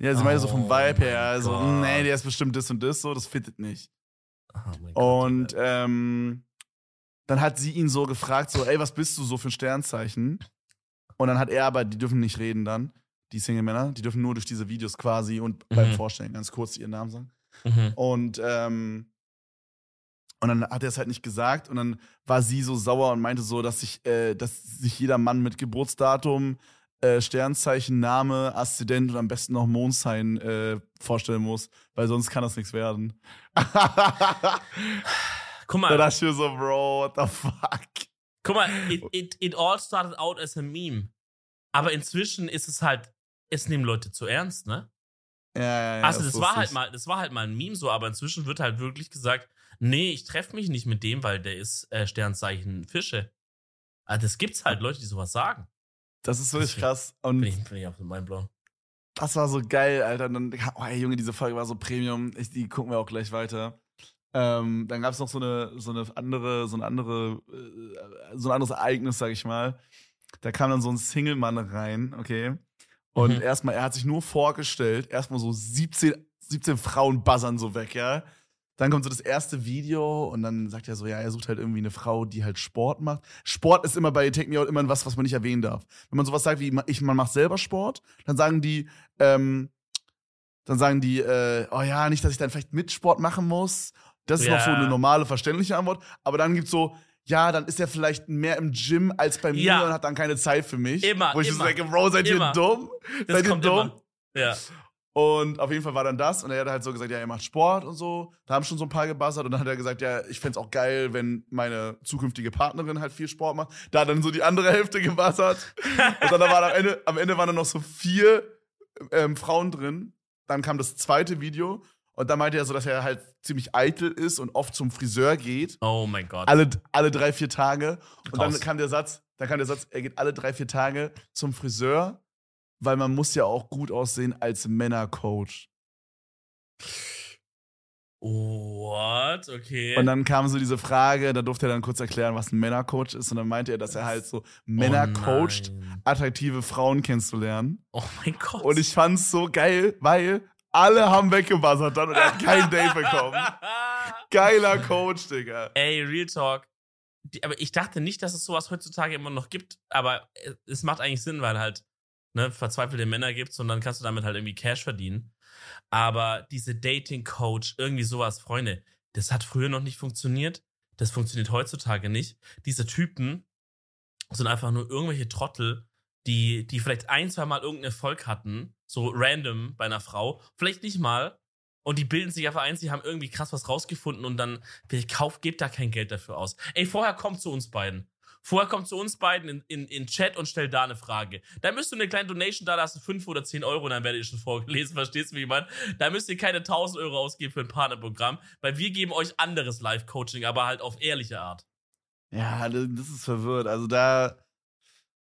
Ja, sie meinte so vom Oh Vibe her, also, Gott. nee, der ist bestimmt das und das, so, das fittet nicht. Oh mein Gott, Und ähm, dann hat sie ihn so gefragt, so, ey, was bist du so für ein Sternzeichen? Und dann hat er aber, die dürfen nicht reden dann, die Single-Männer, die dürfen nur durch diese Videos quasi und beim Mhm. Vorstellen ganz kurz ihren Namen sagen. Mhm. Und, ähm, und dann hat er es halt nicht gesagt und dann war sie so sauer und meinte so, dass sich, äh, dass sich jeder Mann mit Geburtsdatum, äh, Sternzeichen, Name, Aszendent und am besten noch Mondzeichen äh, vorstellen muss, weil sonst kann das nichts werden. [laughs] Guck Da mal, dachte ich mir so, Bro, what the fuck? guck mal, it, it, it all started out as a meme. Aber inzwischen ist es halt, es nehmen Leute zu ernst, ne? Ja, ja, ja. also das ist war halt mal, das war halt mal ein Meme so, aber inzwischen wird halt wirklich gesagt, nee, ich treffe mich nicht mit dem, weil der ist äh, Sternzeichen Fische. Also das gibt's halt Leute, die sowas sagen. Das ist wirklich krass. Und Bin ich, bin ich meinem Blau. das war so geil, Alter. Und dann, oh, ey, Junge, diese Folge war so Premium. Ich, die gucken wir auch gleich weiter. Ähm, dann gab es noch so eine, so eine andere, so eine andere, äh, so ein anderes Ereignis, sag ich mal. Da kam dann so ein Single-Mann rein, okay. Und Mhm. erstmal, er hat sich nur vorgestellt, erstmal so 17, 17 Frauen buzzern so weg, ja. Dann kommt so das erste Video und dann sagt er so, ja, er sucht halt irgendwie eine Frau, die halt Sport macht. Sport ist immer bei Take Me Out immer was, was man nicht erwähnen darf. Wenn man sowas sagt wie, ich, man macht selber Sport, dann sagen die, ähm, dann sagen die, äh, oh ja, nicht, dass ich dann vielleicht mit Sport machen muss. Das ist noch so Ja. eine normale, verständliche Antwort. Aber dann gibt's so, ja, dann ist er vielleicht mehr im Gym als bei mir Ja. und hat dann keine Zeit für mich. Immer, Wo ich so immer. denke, Bro, seid Immer. ihr dumm? Das seid ihr dumm? immer. Ja. Und auf jeden Fall war dann das. Und er hat halt so gesagt, ja, er macht Sport und so. Da haben schon so ein paar gebassert. Und dann hat er gesagt, ja, ich fänd's auch geil, wenn meine zukünftige Partnerin halt viel Sport macht. Da hat dann so die andere [laughs] Hälfte gebassert. und dann waren am Ende, am Ende waren dann noch so vier ähm, Frauen drin. Dann kam das zweite Video. Und dann meinte er so, dass er halt ziemlich eitel ist und oft zum Friseur geht. Oh mein Gott. Alle, alle drei, vier Tage. Und dann Raus. kam der Satz, dann kam der Satz, er geht alle drei, vier Tage zum Friseur, weil man muss ja auch gut aussehen als Männercoach. What? Okay. Und dann kam so diese Frage, da durfte er dann kurz erklären, was ein Männercoach ist. Und dann meinte er, dass er halt so Männer oh coacht, attraktive Frauen kennenzulernen. Oh mein Gott. Und ich fand's so geil, weil alle haben weggebuzzert dann und er hat kein [laughs] Date bekommen. Geiler Coach, Digga. Ey, Real Talk. Die, aber ich dachte nicht, dass es sowas heutzutage immer noch gibt, aber es macht eigentlich Sinn, weil halt ne, verzweifelte Männer gibt dann kannst du damit halt irgendwie Cash verdienen. Aber diese Dating-Coach, irgendwie sowas, Freunde, das hat früher noch nicht funktioniert. Das funktioniert heutzutage nicht. Diese Typen sind einfach nur irgendwelche Trottel, die, die vielleicht ein, zwei Mal irgendeinen Erfolg hatten, so random bei einer Frau, vielleicht nicht mal. Und die bilden sich einfach ein, sie haben irgendwie krass was rausgefunden und dann, vielleicht kauft, gebt da kein Geld dafür aus. Ey, vorher kommt zu uns beiden. Vorher kommt zu uns beiden in, in, in Chat und stellt da eine Frage. Da müsst ihr eine kleine Donation da lassen, 5 oder 10 Euro, und dann werdet ihr schon vorgelesen, [laughs] verstehst du, wie ich meine? Da müsst ihr keine 1000 Euro ausgeben für ein Partnerprogramm, weil wir geben euch anderes Live-Coaching, aber halt auf ehrliche Art. Ja, das ist verwirrt. Also da,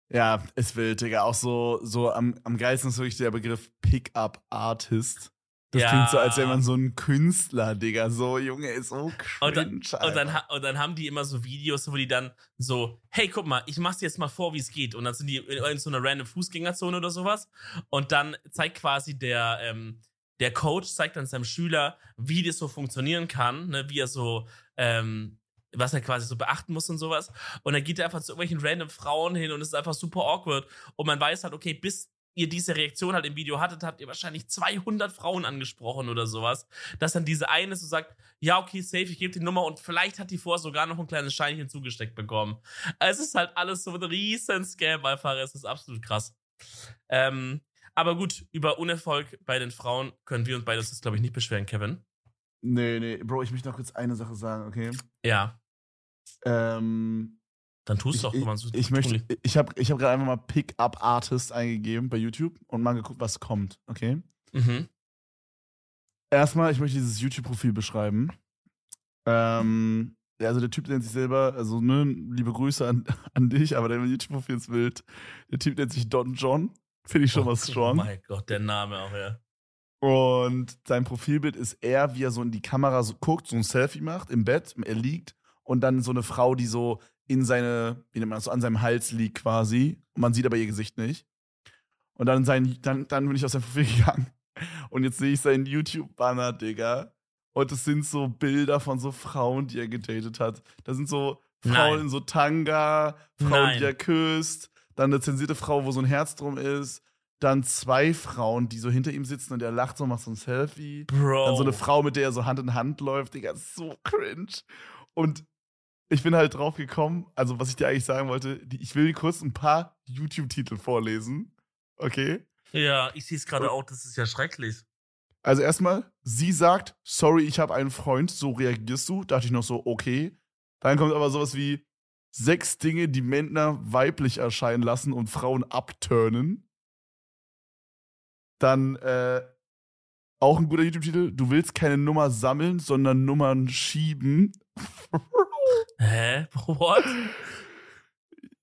ja, ist wild, Digga. Auch so, so am, am geilsten ist wirklich der Begriff Pickup-Artist. Das Ja. klingt so, als wäre man so ein Künstler, Digga. So, Junge, ist so Und cringe, dann, und, dann, Alter. ha- und dann haben die immer so Videos, wo die dann so, hey, guck mal, ich mach's dir jetzt mal vor, wie es geht. Und dann sind die in, in so einer random Fußgängerzone oder sowas. Und dann zeigt quasi der, ähm, der Coach, zeigt dann seinem Schüler, wie das so funktionieren kann, ne, wie er so, ähm, was er quasi so beachten muss und sowas. Und dann geht er einfach zu irgendwelchen random Frauen hin und es ist einfach super awkward. Und man weiß halt, okay, bis ihr diese Reaktion halt im Video hattet, habt ihr wahrscheinlich 200 Frauen angesprochen oder sowas. Dass dann diese eine so sagt, ja, okay, safe, ich gebe die Nummer und vielleicht hat die vorher sogar noch ein kleines Scheinchen zugesteckt bekommen. Es ist halt alles so ein riesen Scam einfach, es ist absolut krass. Ähm, aber gut, über Unerfolg bei den Frauen können wir uns beide das, glaube ich, nicht beschweren, Kevin. Nee, nee, Bro, ich möchte noch kurz eine Sache sagen, okay? Ja, Ähm, dann tust ich, du wenn man so ich möchte, ich habe ich hab gerade einfach mal Pickup-Artist eingegeben bei YouTube und mal geguckt, was kommt, okay? Mhm. Erstmal, ich möchte dieses YouTube-Profil beschreiben. Ähm, ja, also der Typ nennt sich selber, also ne, liebe Grüße an, [laughs] an dich, aber dein YouTube-Profil ist wild. Der Typ nennt sich Don John. Finde ich schon mal Oh strong. mein Gott, der Name auch, ja. Und sein Profilbild ist er, wie er so in die Kamera so guckt, so ein Selfie macht im Bett, er liegt und dann so eine Frau, die so in seine, wie nennt man das, so an seinem Hals liegt quasi. Und man sieht aber ihr Gesicht nicht. Und dann sein, dann, dann bin ich aus seinem [laughs] Profil gegangen. Und jetzt sehe ich seinen YouTube-Banner, Digga. Und es sind so Bilder von so Frauen, die er gedatet hat. Da sind so Frauen Nein. in so Tanga, Frauen, Nein. die er küsst, dann eine zensierte Frau, wo so ein Herz drum ist, dann zwei Frauen, die so hinter ihm sitzen und er lacht so, macht so ein Selfie. Bro. Dann so eine Frau, mit der er so Hand in Hand läuft, Digga, so cringe. Und ich bin halt drauf gekommen, also was ich dir eigentlich sagen wollte, die, ich will kurz ein paar YouTube-Titel vorlesen. Okay? Ja, ich sehe es gerade auch, das ist ja schrecklich. Also erstmal, sie sagt, sorry, ich habe einen Freund, so reagierst du. Dachte ich noch so, okay. Dann kommt aber sowas wie sechs Dinge, die Männer weiblich erscheinen lassen und Frauen abturnen. Dann, äh, Auch ein guter YouTube-Titel. Du willst keine Nummer sammeln, sondern Nummern schieben. [laughs] Hä? What?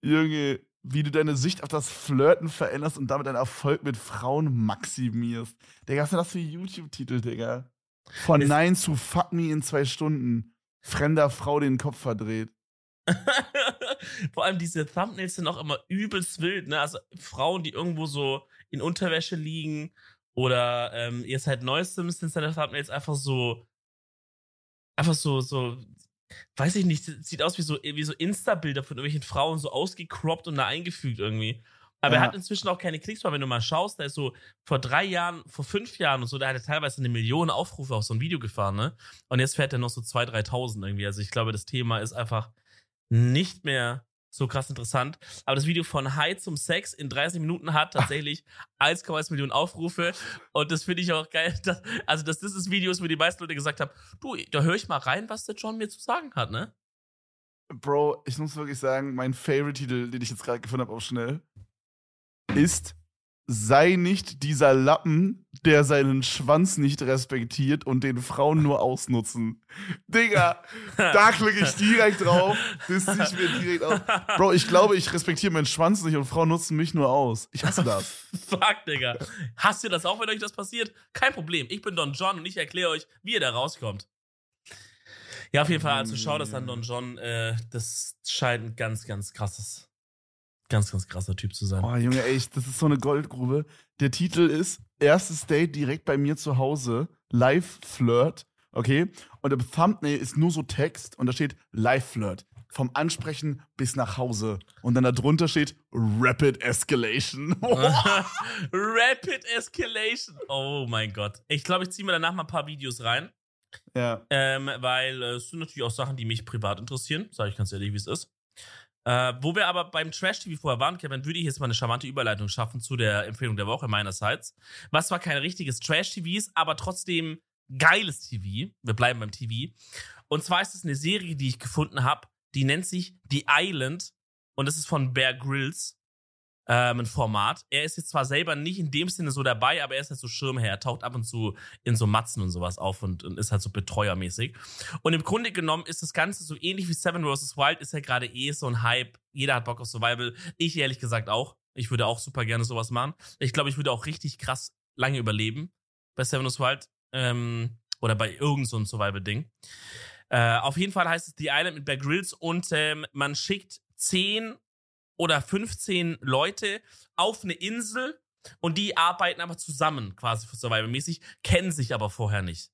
Junge, wie du deine Sicht auf das Flirten veränderst und damit deinen Erfolg mit Frauen maximierst. Digga, was sind das für YouTube-Titel, Digga? Von Es- Nein zu Fuck Me in zwei Stunden. Fremder Frau den Kopf verdreht. [laughs] Vor allem diese Thumbnails sind auch immer übelst wild, ne? Also Frauen, die irgendwo so in Unterwäsche liegen oder ähm, jetzt halt neuestem sind seine Thumbnails einfach so einfach so so weiß ich nicht, sieht aus wie so wie so Insta-Bilder von irgendwelchen Frauen so ausgecroppt und da eingefügt irgendwie. Aber er Ja. hat inzwischen auch keine Klicks mehr, wenn du mal schaust, der ist so vor drei Jahren, vor fünf Jahren und so, da hat er teilweise eine Million Aufrufe auf so ein Video gefahren, ne? Und jetzt fährt er noch so 2.000, 3.000 irgendwie. Also ich glaube, das Thema ist einfach nicht mehr so krass interessant. Aber das Video von High zum Sex in 30 Minuten hat tatsächlich 1,1 Millionen Aufrufe. Und das finde ich auch geil. Dass, also, dass das das Video ist, wo die meisten Leute gesagt haben, du, da höre ich mal rein, was der John mir zu sagen hat, ne? Bro, ich muss wirklich sagen, mein Favorite-Titel, den ich jetzt gerade gefunden habe, auch schnell, ist Sei nicht dieser Lappen, der seinen Schwanz nicht respektiert und den Frauen nur ausnutzen. Digga, da klicke ich direkt drauf. Das ich mir direkt aus. Bro, ich glaube, ich respektiere meinen Schwanz nicht und Frauen nutzen mich nur aus. Ich hasse das. [laughs] Fuck, Digga. Hasst ihr das auch, wenn euch das passiert? Kein Problem. Ich bin Don John und ich erkläre euch, wie ihr da rauskommt. Ja, auf jeden Fall, also schau das an Don John. Äh, das scheint ein ganz, ganz krasses, ganz, ganz krasser Typ zu sein. Oh, Junge, ich- das ist so eine Goldgrube. Der Titel ist Erstes Date direkt bei mir zu Hause. Live-Flirt. Okay? Und im Thumbnail ist nur so Text und da steht Live-Flirt. Vom Ansprechen bis nach Hause. Und dann darunter steht Rapid Escalation. [laughs] [laughs] Rapid Escalation. Oh mein Gott. Ich glaube, ich ziehe mir danach mal ein paar Videos rein. ja. Ähm, weil äh, es sind natürlich auch Sachen, die mich privat interessieren. Sage ich ganz ehrlich, wie es ist. Äh, wo wir aber beim Trash-TV vorher waren, Kevin, würde ich jetzt mal eine charmante Überleitung schaffen zu der Empfehlung der Woche meinerseits. Was zwar kein richtiges Trash-TV ist, aber trotzdem geiles TV. Wir bleiben beim TV. Und zwar ist es eine Serie, die ich gefunden habe, die nennt sich The Island. Und das ist von Bear Grylls. Ähm, ein Format. Er ist jetzt zwar selber nicht in dem Sinne so dabei, aber er ist halt so Schirmherr. Er taucht ab und zu in so Matzen und sowas auf und, und ist halt so betreuermäßig. Und im Grunde genommen ist das Ganze so ähnlich wie Seven vs. Wild, ist ja gerade eh so ein Hype. Jeder hat Bock auf Survival. Ich ehrlich gesagt auch. Ich würde auch super gerne sowas machen. Ich glaube, ich würde auch richtig krass lange überleben bei Seven vs. Wild ähm, oder bei irgendeinem so Survival-Ding. Äh, auf jeden Fall heißt es The Island mit Bear Grylls und ähm, man schickt 10 oder 15 Leute auf eine Insel und die arbeiten aber zusammen quasi für Survival-mäßig, kennen sich aber vorher nicht.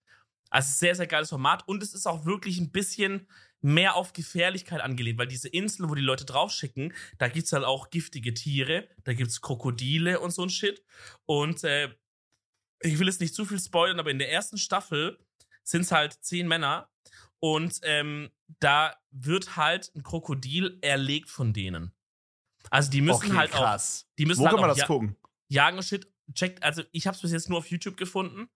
Also sehr, sehr geiles Format und es ist auch wirklich ein bisschen mehr auf Gefährlichkeit angelehnt, weil diese Inseln, wo die Leute draufschicken, da gibt's halt auch giftige Tiere, da gibt's Krokodile und so ein Shit. Und äh, ich will jetzt nicht zu viel spoilern, aber in der ersten Staffel sind's halt zehn Männer und ähm, da wird halt ein Krokodil erlegt von denen. Also die müssen Okay, halt auch, krass. die müssen Wo halt kann man auch das ja- gucken? jagen und shit. Checkt, also ich habe es bis jetzt nur auf YouTube gefunden.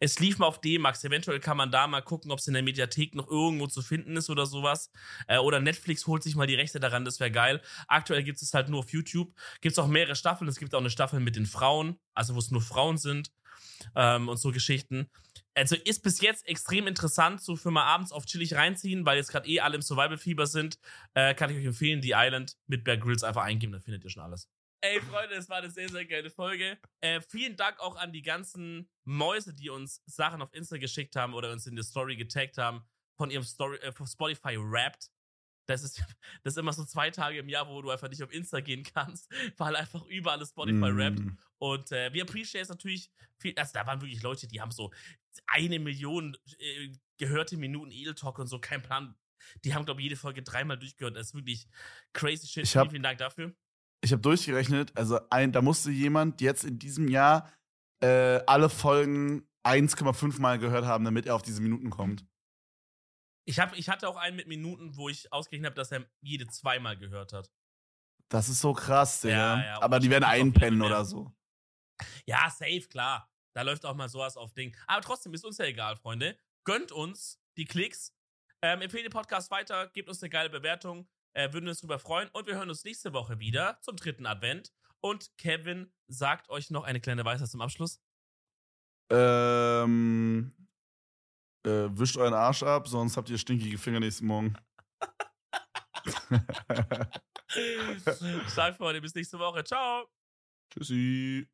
Es lief mal auf D-Max. Eventuell kann man da mal gucken, ob es in der Mediathek noch irgendwo zu finden ist oder sowas. Äh, oder Netflix holt sich mal die Rechte daran, das wäre geil. Aktuell gibt es halt nur auf YouTube. Gibt es auch mehrere Staffeln. Es gibt auch eine Staffel mit den Frauen, also wo es nur Frauen sind ähm, und so Geschichten. Also ist bis jetzt extrem interessant, so für mal abends auf chillig reinziehen, weil jetzt gerade eh alle im Survival-Fieber sind. Äh, kann ich euch empfehlen, The Island mit Bear Grylls einfach eingeben, dann findet ihr schon alles. Ey, Freunde, es war eine sehr, sehr geile Folge. Äh, vielen Dank auch an die ganzen Mäuse, die uns Sachen auf Insta geschickt haben oder uns in die Story getaggt haben, von ihrem Story, äh, von Spotify Wrapped. Das ist, [laughs] das ist immer so zwei Tage im Jahr, wo du einfach nicht auf Insta gehen kannst, [laughs] weil einfach überall Spotify. Mm. Und äh, wir appreciate es natürlich viel. Also da waren wirklich Leute, die haben so eine Million äh, gehörte Minuten Edel Talk und so, kein Plan. Die haben, glaube ich, jede Folge dreimal durchgehört. Das ist wirklich crazy shit. Ich hab- vielen, vielen Dank dafür. Ich habe durchgerechnet, also ein, da musste jemand jetzt in diesem Jahr äh, alle Folgen 1,5 Mal gehört haben, damit er auf diese Minuten kommt. Ich, hab, ich hatte auch einen mit Minuten, wo ich ausgerechnet habe, dass er jede zweimal gehört hat. Das ist so krass, Digga. Ja, ja, Aber die werden einpennen oder so. Ja, safe, klar. Da läuft auch mal sowas auf Ding. Aber trotzdem ist uns ja egal, Freunde. Gönnt uns die Klicks. Ähm, empfehlt den Podcast weiter, gebt uns eine geile Bewertung. Äh, würden uns drüber freuen. Und wir hören uns nächste Woche wieder zum dritten Advent. Und Kevin sagt euch noch eine kleine Weisheit zum Abschluss. Äh, ähm, äh, wischt euren Arsch ab, sonst habt ihr stinkige Finger nächsten Morgen. [laughs] Stark, Freunde. Bis nächste Woche. Ciao. Tschüssi.